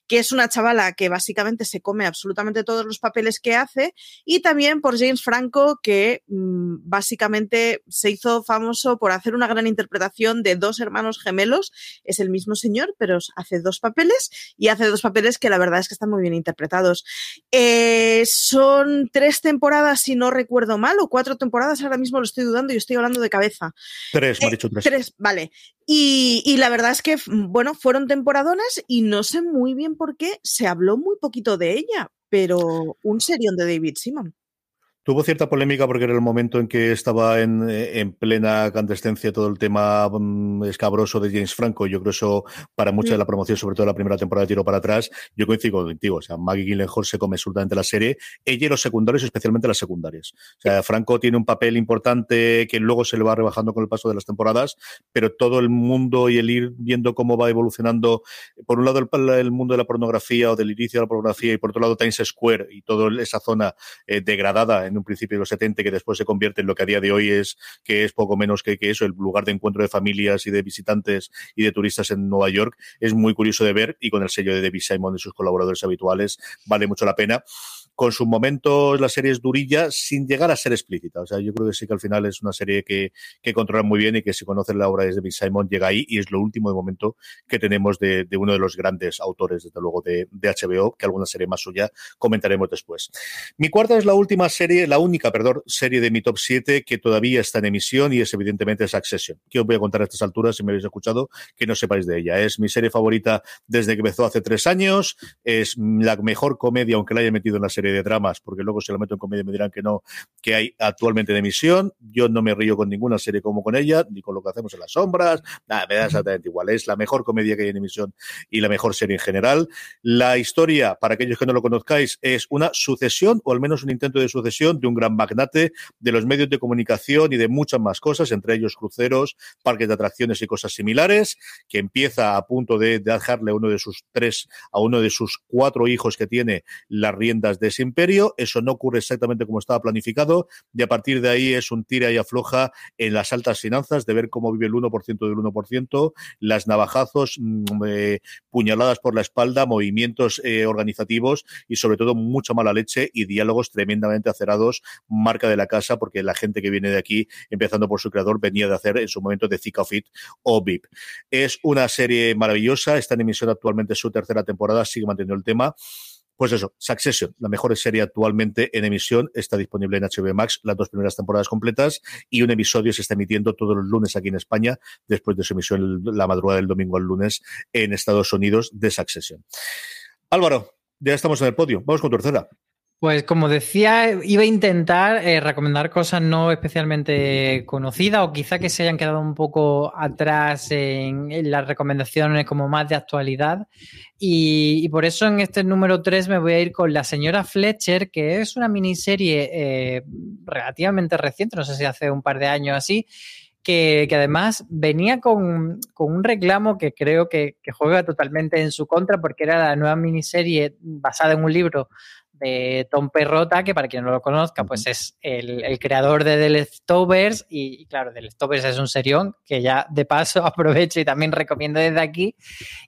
que es una chavala que básicamente se come absolutamente todos los papeles que hace, y también por James Franco, que mmm, básicamente se hizo famoso por hacer una gran interpretación de dos hermanos gemelos. Es el mismo señor, pero hace dos papeles y hace dos papeles que la verdad es que están muy bien interpretados. Eh, son tres temporadas, si no recuerdo mal, o cuatro temporadas, ahora mismo lo estoy dudando y estoy hablando de cabeza. Tres, me ha dicho tres. Tres, vale. Y, y, la verdad es que, bueno, fueron temporadonas y no sé muy bien por qué se habló muy poquito de ella, pero un serión de David Simon. Tuvo cierta polémica porque era el momento en que estaba en, en plena candescencia todo el tema um, escabroso de James Franco. Yo creo eso para mucha de la promoción, sobre todo la primera temporada de tiro para atrás, yo coincido contigo. O sea, Maggie Gyllenhaal se come absolutamente la serie. Ella y los secundarios, especialmente las secundarias. O sea, Franco tiene un papel importante que luego se le va rebajando con el paso de las temporadas, pero todo el mundo y el ir viendo cómo va evolucionando, por un lado el, el mundo de la pornografía o del inicio de la pornografía y por otro lado Times Square y toda esa zona eh, degradada en un principio de los 70 que después se convierte en lo que a día de hoy es que es poco menos que, que eso, el lugar de encuentro de familias y de visitantes y de turistas en Nueva York, es muy curioso de ver y con el sello de David Simon y sus colaboradores habituales vale mucho la pena con sus momentos la serie es durilla sin llegar a ser explícita. O sea, yo creo que sí que al final es una serie que, que controla muy bien y que si conocen la obra de David Simon llega ahí y es lo último de momento que tenemos de, de uno de los grandes autores, desde luego, de, de, HBO, que alguna serie más suya comentaremos después. Mi cuarta es la última serie, la única, perdón, serie de mi top 7 que todavía está en emisión y es evidentemente Succession. Que os voy a contar a estas alturas, si me habéis escuchado, que no sepáis de ella. Es mi serie favorita desde que empezó hace tres años, es la mejor comedia, aunque la haya metido en la serie de dramas, porque luego si lo meto en comedia me dirán que no, que hay actualmente en emisión. Yo no me río con ninguna serie como con ella, ni con lo que hacemos en las sombras, nada, me da exactamente igual. Es la mejor comedia que hay en emisión y la mejor serie en general. La historia, para aquellos que no lo conozcáis, es una sucesión, o al menos un intento de sucesión, de un gran magnate de los medios de comunicación y de muchas más cosas, entre ellos cruceros, parques de atracciones y cosas similares, que empieza a punto de dejarle a uno de sus tres, a uno de sus cuatro hijos que tiene las riendas de ese imperio. Eso no ocurre exactamente como estaba planificado y a partir de ahí es un tira y afloja en las altas finanzas de ver cómo vive el 1% del 1%, las navajazos, eh, puñaladas por la espalda, movimientos eh, organizativos y sobre todo mucha mala leche y diálogos tremendamente acerados, marca de la casa, porque la gente que viene de aquí, empezando por su creador, venía de hacer en su momento de Thick of It o VIP. Es una serie maravillosa, está en emisión actualmente su tercera temporada, sigue manteniendo el tema. Pues eso, Succession, la mejor serie actualmente en emisión, está disponible en HBO Max las dos primeras temporadas completas y un episodio se está emitiendo todos los lunes aquí en España, después de su emisión la madrugada del domingo al lunes en Estados Unidos de Succession. Álvaro, ya estamos en el podio, vamos con tercera. Pues como decía, iba a intentar eh, recomendar cosas no especialmente conocidas o quizá que se hayan quedado un poco atrás en, las recomendaciones como más de actualidad. Y, y, por eso en este número 3 me voy a ir con La señora Fletcher, que es una miniserie eh, relativamente reciente, no sé si hace un par de años así, que, que, además venía con, con, un reclamo que creo que, que, juega totalmente en su contra, porque era la nueva miniserie basada en un libro de Tom Perrota, que para quien no lo conozca, pues es el, el creador de The Leftovers, y, y, claro, The Leftovers es un serión que ya de paso aprovecho y también recomiendo desde aquí,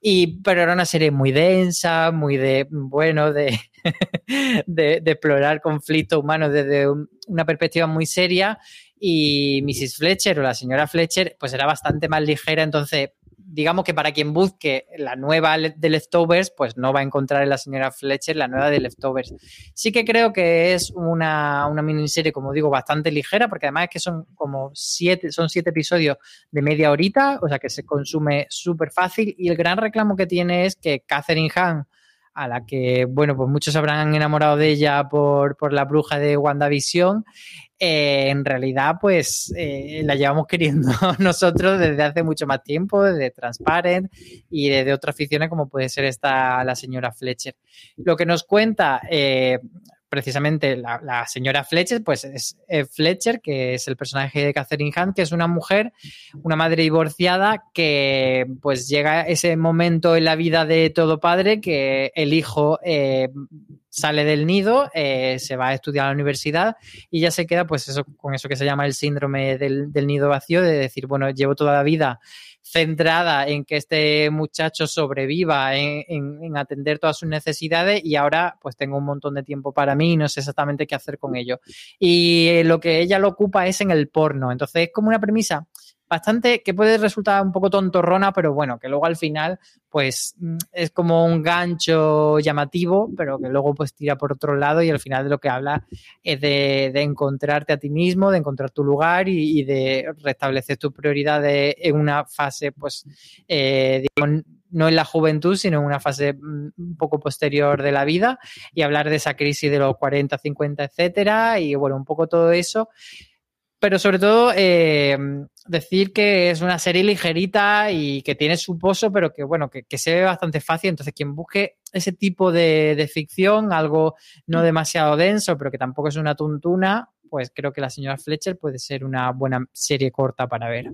y, pero era una serie muy densa, muy de, bueno, de, de, de explorar conflictos humanos desde un, una perspectiva muy seria, y Mrs. Fletcher o la señora Fletcher, pues era bastante más ligera, entonces digamos que para quien busque la nueva de Leftovers, pues no va a encontrar en la señora Fletcher la nueva de Leftovers. Sí que creo que es una, una miniserie, como digo, bastante ligera, porque además es que son como siete, son siete episodios de media horita, o sea que se consume súper fácil. Y el gran reclamo que tiene es que Catherine Hahn, a la que, bueno, pues muchos habrán enamorado de ella por, por la bruja de WandaVision, eh, en realidad, pues eh, la llevamos queriendo nosotros desde hace mucho más tiempo, desde Transparent y desde otras ficciones como puede ser esta la señora Fletcher. Lo que nos cuenta eh, precisamente la, señora Fletcher, pues es Fletcher, que es el personaje de Catherine Hunt, que es una mujer, una madre divorciada, que pues llega ese momento en la vida de todo padre que el hijo eh, sale del nido, eh, se va a estudiar a la universidad y ya se queda pues con eso que se llama el síndrome del, del nido vacío, de decir, bueno, llevo toda la vida centrada en que este muchacho sobreviva, en, en, en, atender todas sus necesidades y ahora pues tengo un montón de tiempo para mí y no sé exactamente qué hacer con ello. Y lo que ella lo ocupa es en el porno. Entonces es como una premisa bastante que puede resultar un poco tontorrona, pero bueno, que luego al final pues es como un gancho llamativo, pero que luego pues tira por otro lado y al final de lo que habla es de, de encontrarte a ti mismo, de encontrar tu lugar y, y de restablecer tus prioridades en una fase pues eh, digamos, no en la juventud, sino en una fase mm, un poco posterior de la vida y hablar de esa crisis de los 40, 50, etcétera, y bueno, un poco todo eso. Pero sobre todo eh, decir que es una serie ligerita y que tiene su pozo, pero que bueno, que, se ve bastante fácil. Entonces, quien busque ese tipo de, de ficción, algo no demasiado denso, pero que tampoco es una tuntuna, pues creo que la señora Fletcher puede ser una buena serie corta para ver.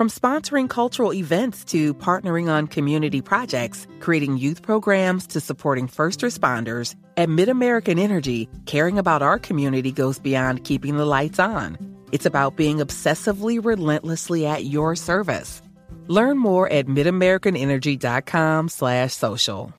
From sponsoring cultural events to partnering on community projects, creating youth programs to supporting first responders, at MidAmerican Energy, caring about our community goes beyond keeping the lights on. It's about being obsessively relentlessly at your service. Learn more at midamericanenergy.com slash social.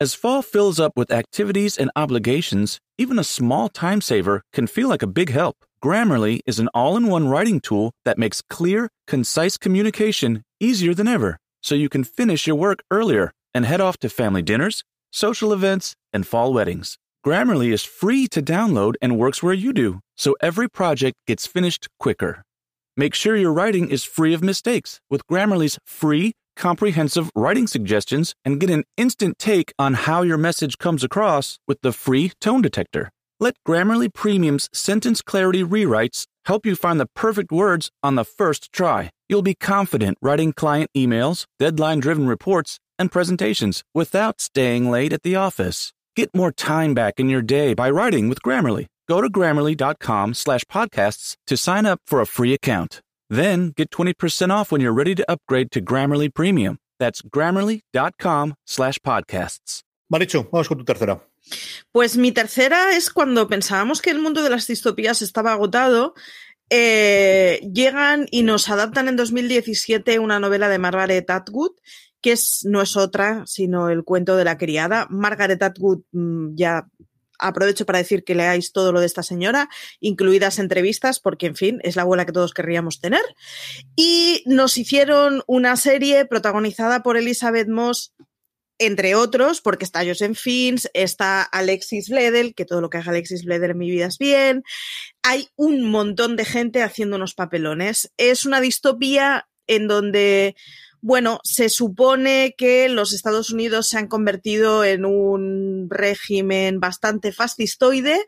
As fall fills up with activities and obligations, even a small time saver can feel like a big help. Grammarly is an all in one writing tool that makes clear, concise communication easier than ever, so you can finish your work earlier and head off to family dinners, social events, and fall weddings. Grammarly is free to download and works where you do, so every project gets finished quicker. Make sure your writing is free of mistakes with Grammarly's free, comprehensive writing suggestions and get an instant take on how your message comes across with the free tone detector. Let Grammarly Premium's sentence clarity rewrites help you find the perfect words on the first try. You'll be confident writing client emails, deadline driven reports, and presentations without staying late at the office. Get more time back in your day by writing with Grammarly. Go to grammarly.com slash podcasts to sign up for a free account. Then get 20% off when you're ready to upgrade to Grammarly Premium. That's grammarly.com slash podcasts. Marichu, vamos con tu tercera. Pues mi tercera es cuando pensábamos que el mundo de las distopías estaba agotado. Eh, llegan y nos adaptan en 2017 una novela de Margaret Atwood, que es, no es otra, sino el cuento de la criada. Margaret Atwood, mm, ya aprovecho para decir que leáis todo lo de esta señora, incluidas entrevistas, porque en fin, es la abuela que todos querríamos tener. Y nos hicieron una serie protagonizada por Elizabeth Moss entre otros, porque está Joseph Fins, está Alexis Bledel, que todo lo que haga Alexis Bledel en mi vida es bien. Hay un montón de gente haciendo unos papelones. Es una distopía en donde, bueno, se supone que los Estados Unidos se han convertido en un régimen bastante fascistoide,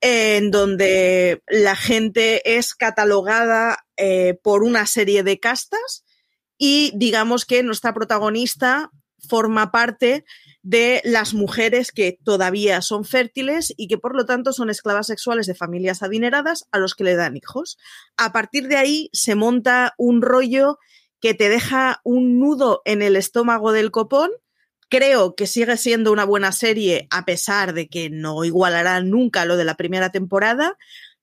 en donde la gente es catalogada eh, por una serie de castas y digamos que nuestra protagonista forma parte de las mujeres que todavía son fértiles y que por lo tanto son esclavas sexuales de familias adineradas a los que le dan hijos. A partir de ahí se monta un rollo que te deja un nudo en el estómago del copón. Creo que sigue siendo una buena serie a pesar de que no igualará nunca lo de la primera temporada.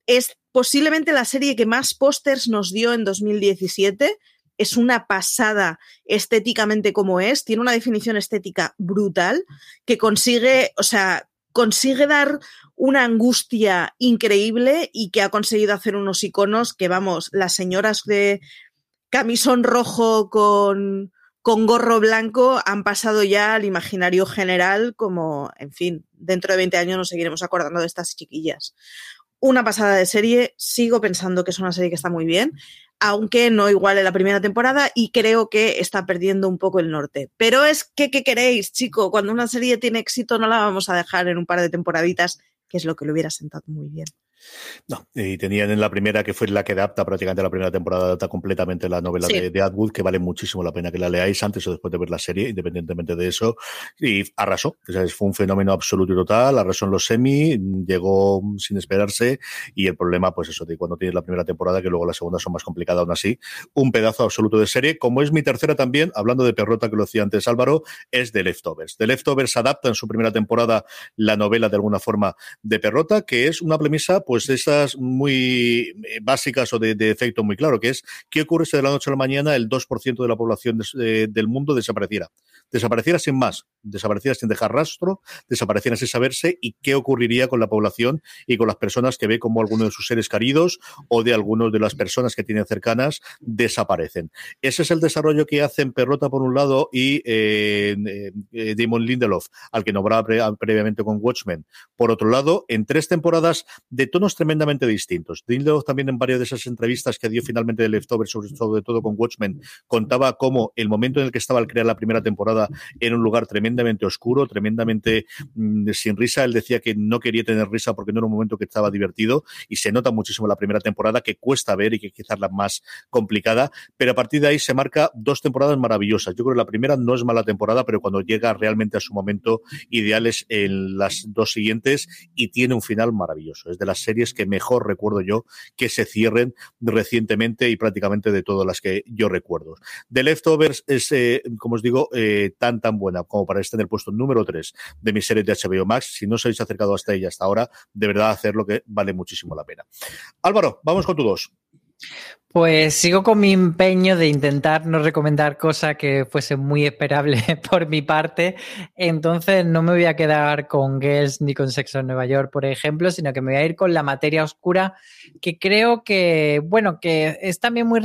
Es posiblemente la serie que más pósters nos dio en 2017 es una pasada estéticamente como es, tiene una definición estética brutal que consigue, o sea, consigue dar una angustia increíble y que ha conseguido hacer unos iconos que, vamos, las señoras de camisón rojo con, con gorro blanco han pasado ya al imaginario general como, en fin, dentro de 20 años nos seguiremos acordando de estas chiquillas. Una pasada de serie, sigo pensando que es una serie que está muy bien aunque no igual en la primera temporada y creo que está perdiendo un poco el norte. Pero es que, ¿qué queréis, chico? Cuando una serie tiene éxito no la vamos a dejar en un par de temporaditas, que es lo que le hubiera sentado muy bien. No, y tenían en la primera, que fue la que adapta prácticamente la primera temporada, adapta completamente la novela de, Atwood, que vale muchísimo la pena que la leáis antes o después de ver la serie, independientemente de eso. Y arrasó, fue un fenómeno absoluto y total, arrasó en los semi, llegó sin esperarse, y el problema, pues eso, de cuando tienes la primera temporada, que luego la segunda son más complicadas aún así, un pedazo absoluto de serie, como es mi tercera también, hablando de Perrota, que lo decía antes Álvaro, es The Leftovers. The Leftovers adapta en su primera temporada la novela de alguna forma de Perrota, que es una premisa, pues pues esas muy eh, básicas o de, efecto muy claro, que es qué ocurre si de la noche a la mañana el 2% de la población del mundo desapareciera. Desapareciera sin más, desapareciera sin dejar rastro, desapareciera sin saberse y qué ocurriría con la población y con las personas que ve como algunos de sus seres queridos o de algunos de las personas que tienen cercanas desaparecen. Ese es el desarrollo que hacen Perrota por un lado y eh, eh, Damon Lindelof, al que nombraba previamente con Watchmen. Por otro lado, en tres temporadas de tono tremendamente distintos. Lindelof también en varias de esas entrevistas que dio finalmente de Leftover, sobre, todo con Watchmen, contaba cómo el momento en el que estaba al crear la primera temporada era un lugar tremendamente oscuro, tremendamente mm, sin risa. Él decía que no quería tener risa porque no era un momento que estaba divertido y se nota muchísimo la primera temporada que cuesta ver y que quizás la más complicada, pero a partir de ahí se marca dos temporadas maravillosas. Yo creo que la primera no es mala temporada, pero cuando llega realmente a su momento ideales en las dos siguientes y tiene un final maravilloso. Es de las que mejor recuerdo yo que se cierren recientemente y prácticamente de todas las que yo recuerdo. The Leftovers es, eh, como os digo, eh, tan tan buena como para estar en el puesto número 3 de mis series de HBO Max. Si no os habéis acercado hasta ella hasta ahora, de verdad hacerlo que vale muchísimo la pena. Álvaro, vamos con tu dos. Pues sigo con mi empeño de intentar no recomendar cosas que fuesen muy esperables por mi parte. Entonces no me voy a quedar con Girls ni con Sexo en Nueva York, por ejemplo, sino que me voy a ir con la materia oscura, que creo que, bueno, que es también muy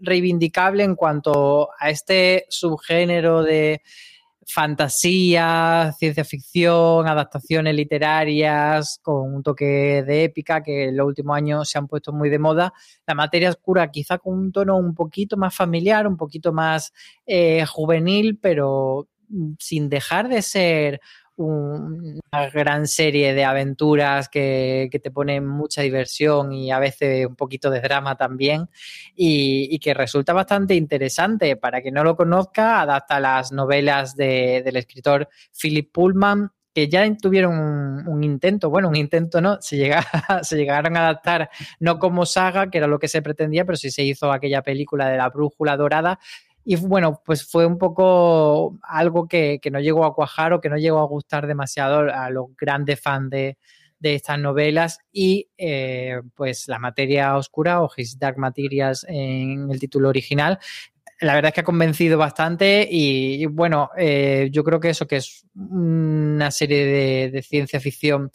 reivindicable en cuanto a este subgénero de fantasía, ciencia ficción, adaptaciones literarias con un toque de épica que en los últimos años se han puesto muy de moda. La materia oscura quizá con un tono un poquito más familiar, un poquito más eh, juvenil, pero sin dejar de ser una gran serie de aventuras que, te ponen mucha diversión y a veces un poquito de drama también y, que resulta bastante interesante. Para quien no lo conozca, adapta las novelas del escritor Philip Pullman que ya tuvieron un, intento, bueno, un intento no, se, se llegaron a adaptar no como saga, que era lo que se pretendía, pero sí se hizo aquella película de la brújula dorada, y bueno, pues fue un poco algo que, no llegó a cuajar o que no llegó a gustar demasiado a los grandes fans de, estas novelas y eh, pues la materia oscura o His Dark Materials en el título original. La verdad es que ha convencido bastante y, bueno, eh, yo creo que eso que es una serie de, de ciencia ficción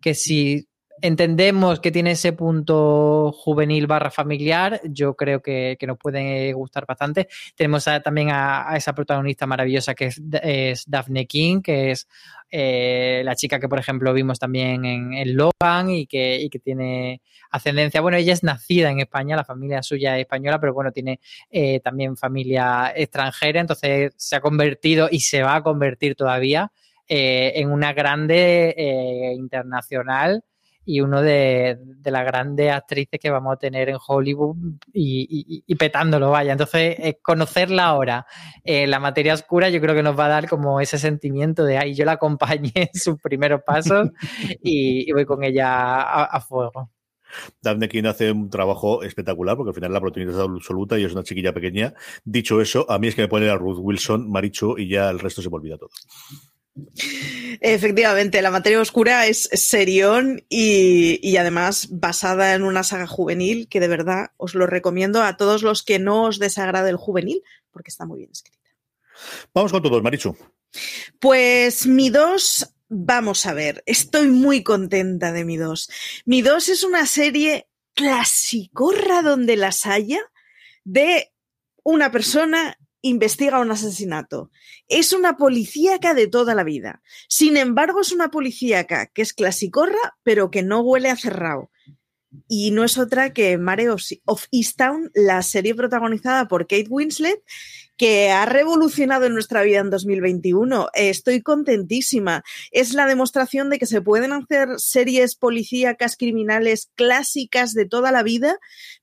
que si entendemos que tiene ese punto juvenil barra familiar, yo creo que, nos puede gustar bastante. Tenemos también a, esa protagonista maravillosa que es, Daphne King, que es eh, la chica que, por ejemplo, vimos también en, Logan y que, tiene ascendencia. Bueno, ella es nacida en España, la familia suya es española, pero bueno, tiene eh, también familia extranjera, entonces se ha convertido y se va a convertir todavía eh, en una grande internacional y uno de, las grandes actrices que vamos a tener en Hollywood y, petándolo, vaya. Entonces, eh, conocerla ahora en la materia oscura, yo creo que nos va a dar como ese sentimiento de, ahí yo la acompañé en sus primeros pasos y, voy con ella a, fuego. Daphne King hace un trabajo espectacular porque al final la protagonista es absoluta y es una chiquilla pequeña. Dicho eso, a mí es que me pone a Ruth Wilson, Maricho y ya el resto se me olvida todo. Efectivamente, la materia oscura es serión y, además basada en una saga juvenil que de verdad os lo recomiendo a todos los que no os desagrade el juvenil porque está muy bien escrita. Vamos con todos, Marichu. Pues mi dos, vamos a ver, estoy muy contenta de mi dos. Mi dos es una serie clasicorra donde las haya de una persona investiga un asesinato. Es una policíaca de toda la vida. Sin embargo, es una policíaca que es clasicorra, pero que no huele a cerrado. Y no es otra que Mare of Easttown, la serie protagonizada por Kate Winslet, que ha revolucionado nuestra vida en 2021. Estoy contentísima. Es la demostración de que se pueden hacer series policíacas criminales clásicas de toda la vida,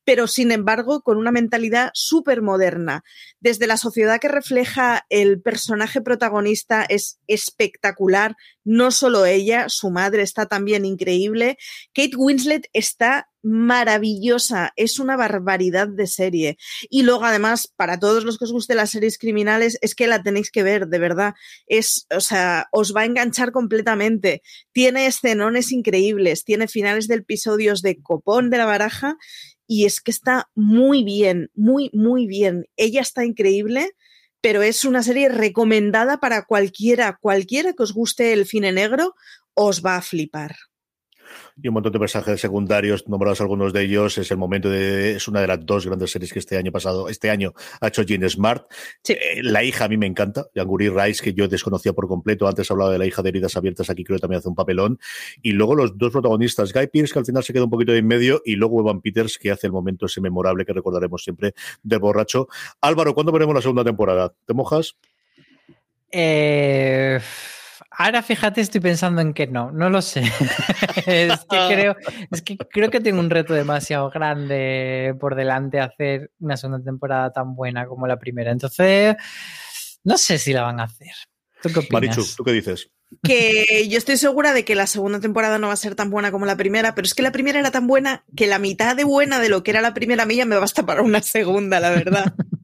pero sin embargo con una mentalidad súper moderna. Desde la sociedad que refleja el personaje protagonista es espectacular, no solo ella, su madre está también increíble. Kate Winslet está maravillosa, es una barbaridad de serie. Y luego, además, para todos los que os guste las series criminales, es que la tenéis que ver, de verdad. Es, o sea, os va a enganchar completamente. Tiene escenones increíbles, tiene finales de episodios de copón de la baraja y es que está muy bien, muy, muy bien. Ella está increíble, pero es una serie recomendada para cualquiera, cualquiera que os guste el cine negro, os va a flipar. Y un montón de personajes secundarios, nombrados algunos de ellos, es el momento de, es una de las dos grandes series que este año pasado, este año ha hecho Jean Smart. Eh, la hija a mí me encanta, Yanguri Rice, que yo desconocía por completo, antes hablaba de la hija de heridas abiertas, aquí creo que también hace un papelón, y luego los dos protagonistas, Guy Pierce, que al final se queda un poquito de en medio, y luego Evan Peters, que hace el momento ese memorable que recordaremos siempre del borracho. Álvaro, ¿cuándo veremos la segunda temporada? ¿Te mojas? Eh Ahora fíjate, estoy pensando en que no, no lo sé. es, que creo, es que creo que tengo un reto demasiado grande por delante hacer una segunda temporada tan buena como la primera. Entonces, no sé si la van a hacer. ¿Tú qué opinas? Marichu, ¿tú qué dices? Que yo estoy segura de que la segunda temporada no va a ser tan buena como la primera, pero es que la primera era tan buena que la mitad de buena de lo que era la primera milla me basta para una segunda, la verdad.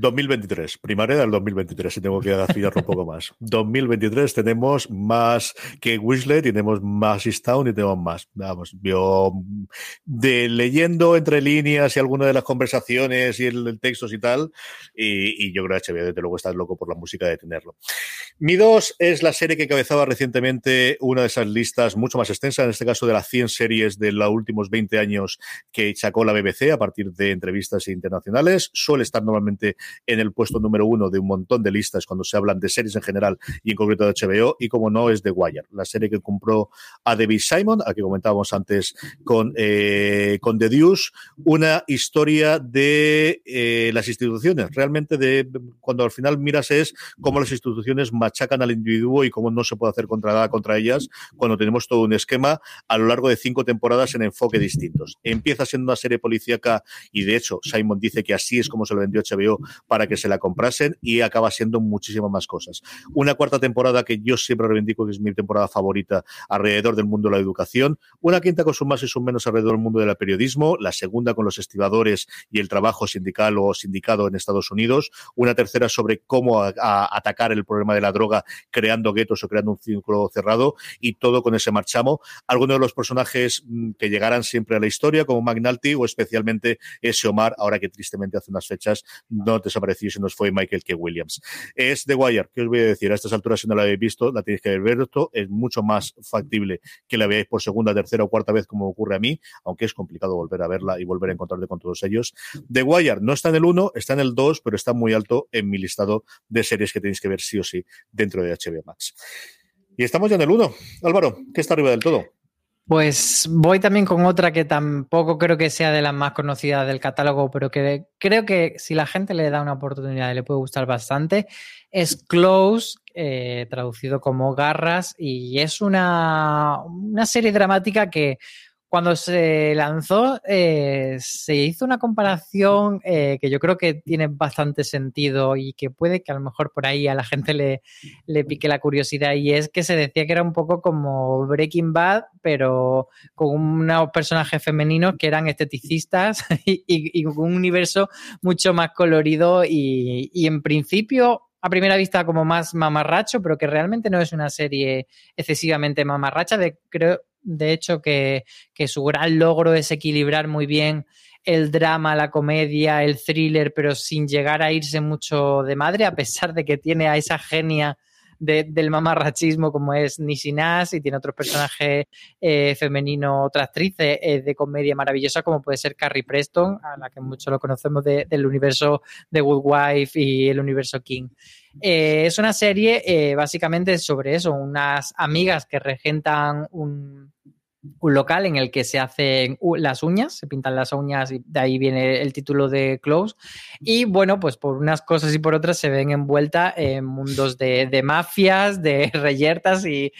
2023, primavera del 2023, si tengo que afilarlo un poco más. 2023 tenemos más que Wishlet, tenemos más Easttown y tenemos más. Vamos, yo de leyendo entre líneas y alguna de las conversaciones y el, textos y tal, y, yo creo que HBO desde luego está loco por la música de tenerlo. Mi 2 es la serie que cabezaba recientemente una de esas listas mucho más extensa, en este caso de las 100 series de los últimos 20 años que sacó la BBC a partir de entrevistas internacionales. Suele estar normalmente en el puesto número uno de un montón de listas cuando se hablan de series en general y en concreto de HBO, y como no es The Wire, la serie que compró a David Simon, a que comentábamos antes con, eh, con The Deuce, una historia de eh, las instituciones, realmente de cuando al final miras es cómo las instituciones machacan al individuo y cómo no se puede hacer contra nada contra ellas cuando tenemos todo un esquema a lo largo de cinco temporadas en enfoque distintos. Empieza siendo una serie policíaca y de hecho Simon dice que así es como se lo vendió HBO para que se la comprasen y acaba siendo muchísimas más cosas. Una cuarta temporada que yo siempre reivindico que es mi temporada favorita alrededor del mundo de la educación. Una quinta con sus más y sus menos alrededor del mundo del periodismo. La segunda con los estibadores y el trabajo sindical o sindicado en Estados Unidos. Una tercera sobre cómo atacar el problema de la droga creando guetos o creando un círculo cerrado y todo con ese marchamo. Algunos de los personajes mm, que llegarán siempre a la historia, como McNulty o especialmente ese Omar, ahora que tristemente hace unas fechas no desapareció y se nos fue Michael K. Williams. Es The Wire, ¿qué os voy a decir? A estas alturas, si no la habéis visto, la tenéis que haber visto. Es mucho más factible que la veáis por segunda, tercera o cuarta vez, como ocurre a mí, aunque es complicado volver a verla y volver a encontrarte con todos ellos. The Wire no está en el 1, está en el 2, pero está muy alto en mi listado de series que tenéis que ver sí o sí dentro de HBO Max. Y estamos ya en el 1. Álvaro, ¿qué está arriba del todo? Pues voy también con otra que tampoco creo que sea de las más conocidas del catálogo, pero que creo que si la gente le da una oportunidad le puede gustar bastante. Es Close, eh, traducido como Garras, y es una, una serie dramática que cuando se lanzó, eh, se hizo una comparación eh, que yo creo que tiene bastante sentido y que puede que a lo mejor por ahí a la gente le, le, pique la curiosidad y es que se decía que era un poco como Breaking Bad, pero con unos personajes femeninos que eran esteticistas y, con un universo mucho más colorido y, y en principio a primera vista como más mamarracho, pero que realmente no es una serie excesivamente mamarracha. De, creo, de hecho, que, su gran logro es equilibrar muy bien el drama, la comedia, el thriller, pero sin llegar a irse mucho de madre, a pesar de que tiene a esa genia del mamarrachismo como es Nisi Nash y tiene otro personaje eh, femenino, otra actriz eh, de, comedia maravillosa como puede ser Carrie Preston, a la que mucho lo conocemos del universo de Good Wife y el universo King. Eh, es una serie básicamente sobre eso, unas amigas que regentan un, un local en el que se hacen las uñas, se pintan las uñas y de ahí viene el título de Close. Y bueno, pues por unas cosas y por otras se ven envueltas en mundos de, mafias, de reyertas y,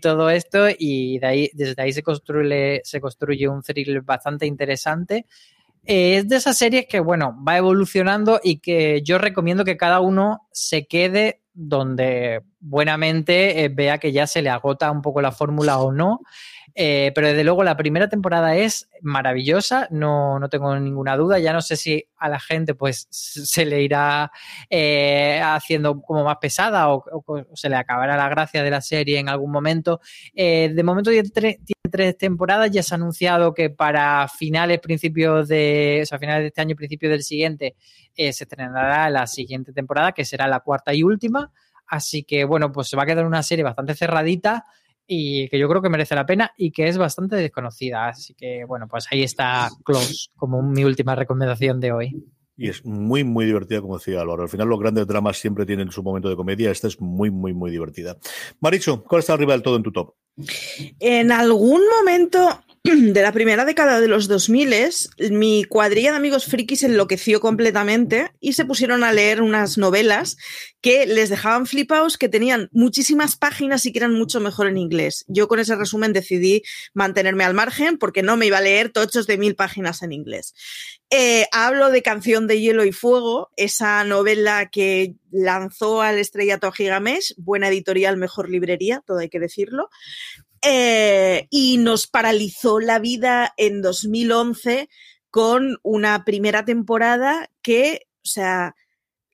todo esto. Y de ahí, desde ahí se construye, se construye un thriller bastante interesante. Eh, es de esas series que, bueno, va evolucionando y que yo recomiendo que cada uno se quede donde buenamente eh, vea que ya se le agota un poco la fórmula o no eh, pero desde luego la primera temporada es maravillosa, no, no, tengo ninguna duda. Ya no sé si a la gente pues se le irá eh, haciendo como más pesada o, se le acabará la gracia de la serie en algún momento. Eh, de momento tiene, tiene, tres temporadas, ya se ha anunciado que para finales, principios de, o sea, finales de este año, principios del siguiente, se estrenará la siguiente temporada, que será la cuarta y última. Así que bueno, pues se va a quedar una serie bastante cerradita y que yo creo que merece la pena y que es bastante desconocida. Así que, bueno, pues ahí está Close como mi última recomendación de hoy. Y es muy, muy divertida, como decía Álvaro. Al final, los grandes dramas siempre tienen su momento de comedia. Esta es muy, muy, muy divertida. Maricho, ¿cuál está arriba del todo en tu top? En algún momento de la primera década de los 2000, mi cuadrilla de amigos frikis enloqueció completamente y se pusieron a leer unas novelas que les dejaban flipados, que tenían muchísimas páginas y que eran mucho mejor en inglés. Yo con ese resumen decidí mantenerme al margen porque no me iba a leer tochos de mil páginas en inglés. Eh, hablo de Canción de Hielo y Fuego, esa novela que lanzó al estrellato a Gigamesh, buena editorial, mejor librería, todo hay que decirlo. Eh, y nos paralizó la vida en 2011 con una primera temporada que, o sea,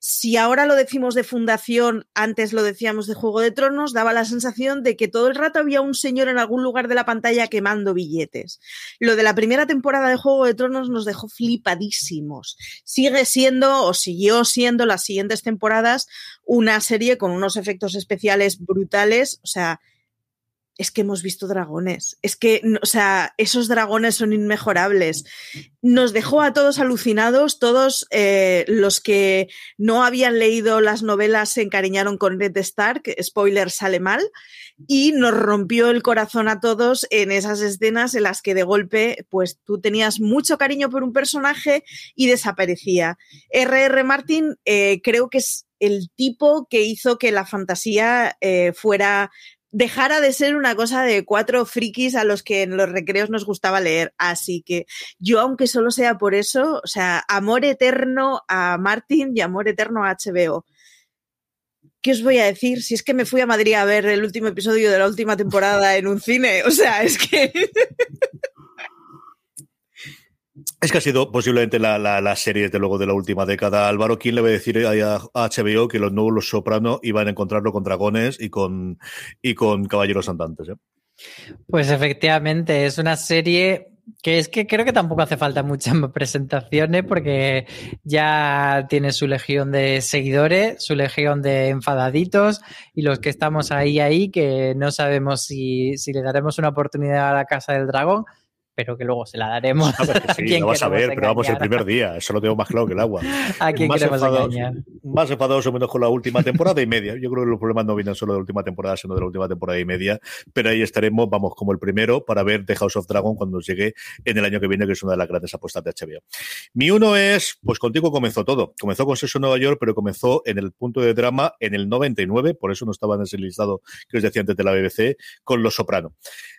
si ahora lo decimos de Fundación, antes lo decíamos de Juego de Tronos, daba la sensación de que todo el rato había un señor en algún lugar de la pantalla quemando billetes. Lo de la primera temporada de Juego de Tronos nos dejó flipadísimos. Sigue siendo, o siguió siendo las siguientes temporadas, una serie con unos efectos especiales brutales, o sea, es que hemos visto dragones. Es que, o sea, esos dragones son inmejorables. Nos dejó a todos alucinados. Todos eh, los que no habían leído las novelas se encariñaron con Ned Stark. Spoiler, sale mal. Y nos rompió el corazón a todos en esas escenas en las que de golpe, pues tú tenías mucho cariño por un personaje y desaparecía. R.R. Martin eh, creo que es el tipo que hizo que la fantasía eh, fuera dejara de ser una cosa de cuatro frikis a los que en los recreos nos gustaba leer. Así que yo, aunque solo sea por eso, o sea, amor eterno a Martin y amor eterno a HBO. ¿Qué os voy a decir? Si es que me fui a Madrid a ver el último episodio de la última temporada en un cine. O sea, es que. Es que ha sido posiblemente la, la, serie, desde luego, de la última década. Álvaro, ¿quién le va a decir a, HBO que los nuevos Los Soprano iban a encontrarlo con dragones y con, y con caballeros andantes? Eh? Pues efectivamente, es una serie que es que creo que tampoco hace falta muchas presentaciones porque ya tiene su legión de seguidores, su legión de enfadaditos y los que estamos ahí, ahí, que no sabemos si, si le daremos una oportunidad a la Casa del Dragón, pero que luego se la daremos. a sí, lo vas a ver, pero vamos el primer día, eso lo tengo más claro que el agua. ¿A quién más queremos enfadados, engañar? Más enfadados o menos con la última temporada y media. Yo creo que los problemas no vienen solo de la última temporada, sino de la última temporada y media, pero ahí estaremos, vamos, como el primero para ver The House of Dragon cuando llegue en el año que viene, que es una de las grandes apuestas de HBO. Mi uno es, pues contigo comenzó todo. Comenzó con Sexo Nueva York, pero comenzó en el punto de drama en el 99, por eso no estaba en ese listado que os decía antes de la BBC, con Los Soprano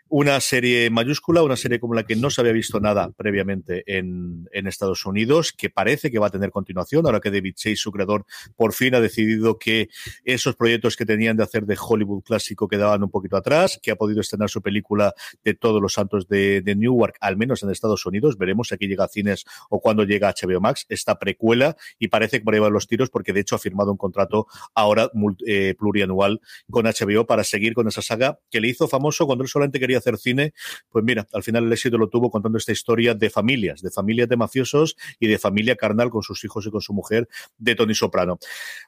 una serie mayúscula, una serie como la que no se había visto nada previamente en, en, Estados Unidos, que parece que va a tener continuación, ahora que David Chase, su creador, por fin ha decidido que esos proyectos que tenían de hacer de Hollywood clásico quedaban un poquito atrás, que ha podido estrenar su película de todos los santos de, de Newark, al menos en Estados Unidos. Veremos si aquí llega a cines o cuando llega a HBO Max, esta precuela, y parece que por ahí van los tiros, porque de hecho ha firmado un contrato ahora eh, plurianual con HBO para seguir con esa saga que le hizo famoso cuando él solamente quería hacer cine, pues mira, al final el éxito lo tuvo contando esta historia de familias, de familias de mafiosos y de familia carnal con sus hijos y con su mujer de Tony Soprano.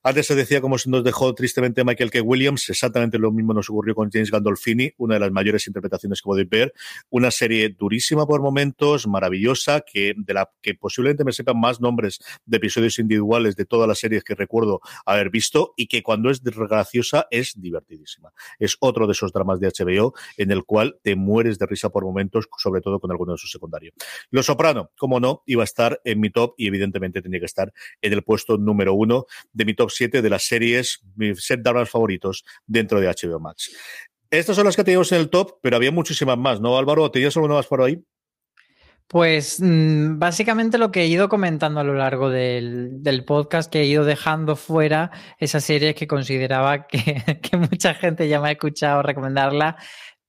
Antes se decía cómo se nos dejó tristemente Michael K. Williams, exactamente lo mismo nos ocurrió con James Gandolfini, una de las mayores interpretaciones que podéis ver, una serie durísima por momentos, maravillosa, que de la que posiblemente me sepan más nombres de episodios individuales de todas las series que recuerdo haber visto y que cuando es graciosa es divertidísima. Es otro de esos dramas de HBO en el cual te mueres de risa por momentos, sobre todo con alguno de sus secundarios. Los Soprano, como no, iba a estar en mi top y evidentemente tenía que estar en el puesto número uno de mi top 7 de las series, mis set dramas favoritos dentro de HBO Max. Estas son las que teníamos en el top, pero había muchísimas más, ¿no, Álvaro? ¿Tenías alguna más por ahí? Pues mm, básicamente lo que he ido comentando a lo largo del, del, podcast, que he ido dejando fuera esa serie que consideraba que, que, mucha gente ya me ha escuchado recomendarla,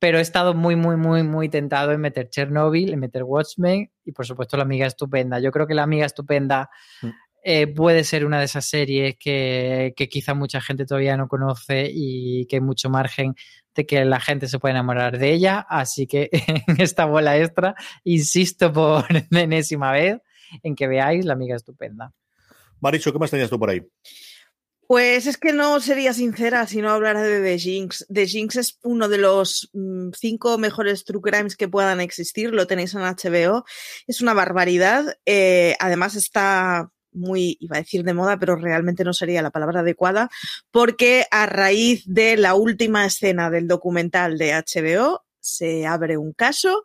pero he estado muy, muy, muy, muy tentado en meter Chernobyl, en meter Watchmen y por supuesto La Amiga Estupenda. Yo creo que La Amiga Estupenda mm. eh, puede ser una de esas series que, que, quizá mucha gente todavía no conoce y que hay mucho margen de que la gente se pueda enamorar de ella. Así que en esta bola extra, insisto por enésima vez en que veáis La Amiga Estupenda. Maricho, ¿qué más tenías tú por ahí? Pues es que no sería sincera si no hablara de The Jinx. The Jinx es uno de los mm, cinco mejores true crimes que puedan existir. Lo tenéis en HBO. Es una barbaridad. Eh, además está muy, iba a decir de moda, pero realmente no sería la palabra adecuada, porque a raíz de la última escena del documental de HBO se abre un caso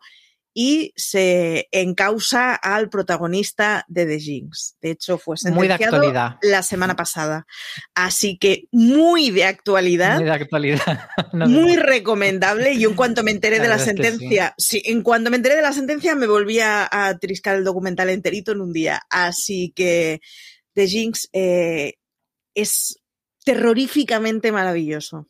y se encausa al protagonista de The Jinx. De hecho, fue sentenciado la semana pasada. Así que muy de actualidad. Muy de actualidad. muy recomendable. Y en cuanto me enteré de la sentencia, sí. en cuanto me enteré de la sentencia, me volví a, triscar el documental enterito en un día. Así que The Jinx eh, es terroríficamente maravilloso.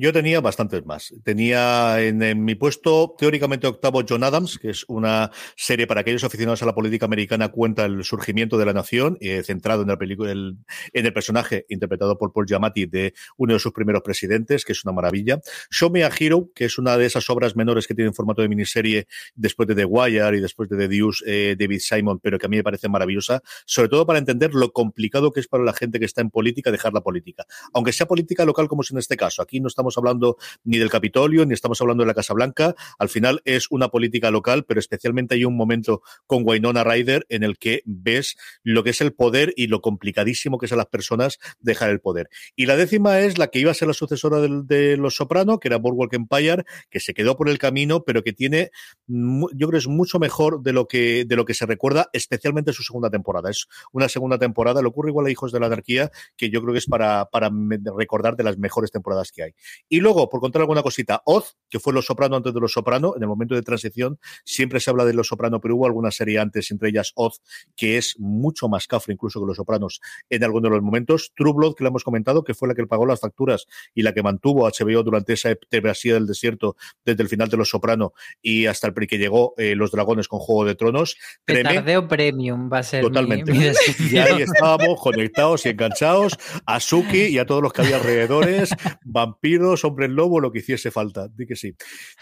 Yo tenía bastantes más. Tenía en, mi puesto teóricamente octavo John Adams, que es una serie para aquellos aficionados a la política americana, cuenta el surgimiento de la nación, eh, centrado en el, en el personaje interpretado por Paul Giamatti de uno de sus primeros presidentes, que es una maravilla. Show Me a Hero, que es una de esas obras menores que tiene en formato de miniserie después de The Wire y después de The Deuce, eh, David Simon, pero que a mí me parece maravillosa, sobre todo para entender lo complicado que es para la gente que está en política dejar la política. Aunque sea política local como es en este caso. Aquí no estamos hablando ni del Capitolio, ni estamos hablando de la Casa Blanca. Al final es una política local, pero especialmente hay un momento con Wynonna Ryder en el que ves lo que es el poder y lo complicadísimo que es a las personas dejar el poder. Y la décima es la que iba a ser la sucesora de, Los Soprano, que era Boardwalk Empire, que se quedó por el camino, pero que tiene, yo creo es mucho mejor de lo que, de lo que se recuerda, especialmente su segunda temporada. Es una segunda temporada, le ocurre igual a Hijos de la Anarquía, que yo creo que es para, para recordar de las mejores temporadas que hay. Y luego, por contar alguna cosita, Oz, que fue Los Soprano antes de Los Soprano, en el momento de transición, siempre se habla de Los Soprano, pero hubo alguna serie antes, entre ellas Oz, que es mucho más cafre incluso que Los Sopranos en algunos de los momentos. True Blood, que lo hemos comentado, que fue la que pagó las facturas y la que mantuvo HBO durante esa travesía del desierto desde el final de Los Soprano y hasta el que llegó eh, Los Dragones con Juego de Tronos. Tardeo Premium va a ser Totalmente. y ahí estábamos conectados y enganchados a Suki y a todos los que había alrededores, vampiros hombre lobo, lo que hiciese falta. Di que sí.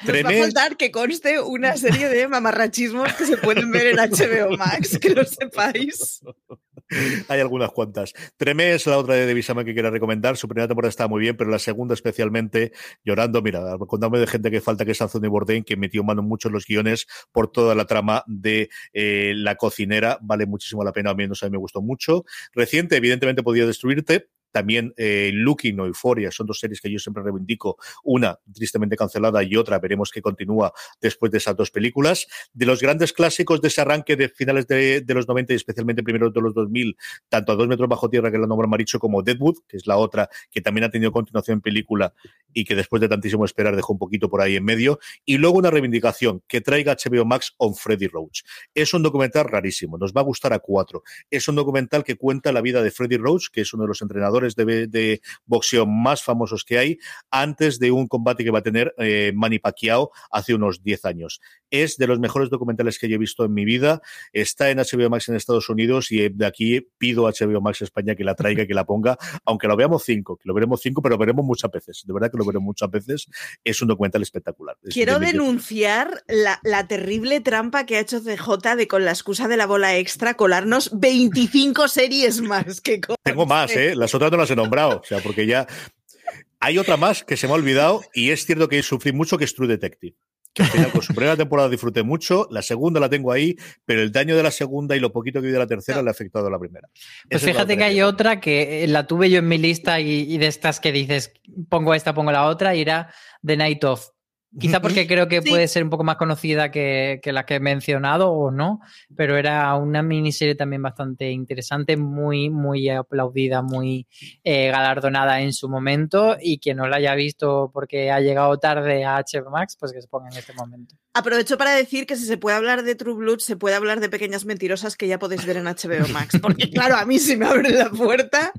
Va a faltar que conste una serie de mamarrachismos que se pueden ver en HBO Max, que lo sepáis. Hay algunas cuantas. Tremé es la otra de Devisama que quiero recomendar. Su primera temporada está muy bien, pero la segunda especialmente llorando. Mira, contame de gente que falta que es Anthony Bourdain, que metió mano mucho en los guiones por toda la trama de eh, la cocinera. Vale muchísimo la pena, a mí no sé, me gustó mucho. Reciente, evidentemente, podía destruirte, también eh, Looking o Euphoria son dos series que yo siempre reivindico. Una tristemente cancelada y otra veremos que continúa después de esas dos películas. De los grandes clásicos de ese arranque de finales de, los 90 y especialmente primeros de los 2000, tanto a Dos Metros Bajo Tierra, que la nombra Maricho, como Deadwood, que es la otra que también ha tenido continuación en película y que después de tantísimo esperar dejó un poquito por ahí en medio. Y luego una reivindicación que traiga HBO Max on Freddy Roach. Es un documental rarísimo, nos va a gustar a cuatro. Es un documental que cuenta la vida de Freddy Roach, que es uno de los entrenadores de, boxeo más famosos que hay antes de un combate que va a tener eh, Manny Pacquiao hace unos 10 años. Es de los mejores documentales que yo he visto en mi vida. Está en HBO Max en Estados Unidos y de aquí pido a HBO Max España que la traiga, que la ponga, aunque lo veamos cinco, que lo veremos cinco, pero lo veremos muchas veces. De verdad que lo veremos muchas veces. Es un documental espectacular. Quiero denunciar la, la, terrible trampa que ha hecho CJ de con la excusa de la bola extra colarnos 25 series más que Tengo más, ¿eh? Las otras no las he nombrado, o sea, porque ya hay otra más que se me ha olvidado y es cierto que sufrí mucho que es True Detective. Que al final con su primera temporada disfruté mucho, la segunda la tengo ahí, pero el daño de la segunda y lo poquito que vi de la tercera le ha afectado a la primera. Pues fíjate que hay otra que eh, la tuve yo en mi lista y, y, de estas que dices, pongo esta, pongo la otra, y era The Night of. Quizá porque creo que puede ser un poco más conocida que, que, la que he mencionado o no, pero era una miniserie también bastante interesante, muy, muy aplaudida, muy eh, galardonada en su momento y quien no la haya visto porque ha llegado tarde a HBO Max, pues que se ponga en este momento. Aprovecho para decir que si se puede hablar de True Blood, se puede hablar de Pequeñas Mentirosas que ya podéis ver en HBO Max, porque claro, a mí si me abren la puerta...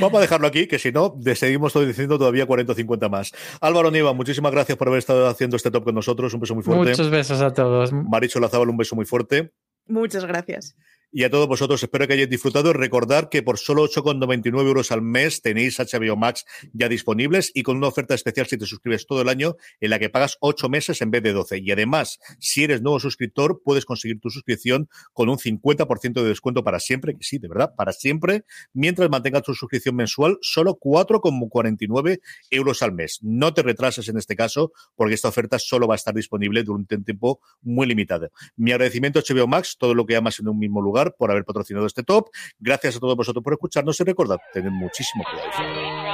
Vamos a dejarlo aquí, que si no, seguimos diciendo todavía 40 o 50 más. Álvaro Niva, muchísimas gracias por haber estado haciendo este top con nosotros. Un beso muy fuerte. Muchos besos a todos. Maricho Lazábal, un beso muy fuerte. Muchas gracias. Y a todos vosotros espero que hayáis disfrutado. Recordar que por solo 8,99 euros al mes tenéis HBO Max ya disponibles y con una oferta especial si te suscribes todo el año en la que pagas 8 meses en vez de 12. Y además, si eres nuevo suscriptor, puedes conseguir tu suscripción con un 50% de descuento para siempre, que sí, de verdad, para siempre, mientras mantengas tu suscripción mensual, solo 4,49 euros al mes. No te retrases en este caso, porque esta oferta solo va a estar disponible durante un tiempo muy limitado. Mi agradecimiento a HBO Max, todo lo que amas en un mismo lugar por haber patrocinado este top. Gracias a todos vosotros por escucharnos y recordad, tened muchísimo cuidado.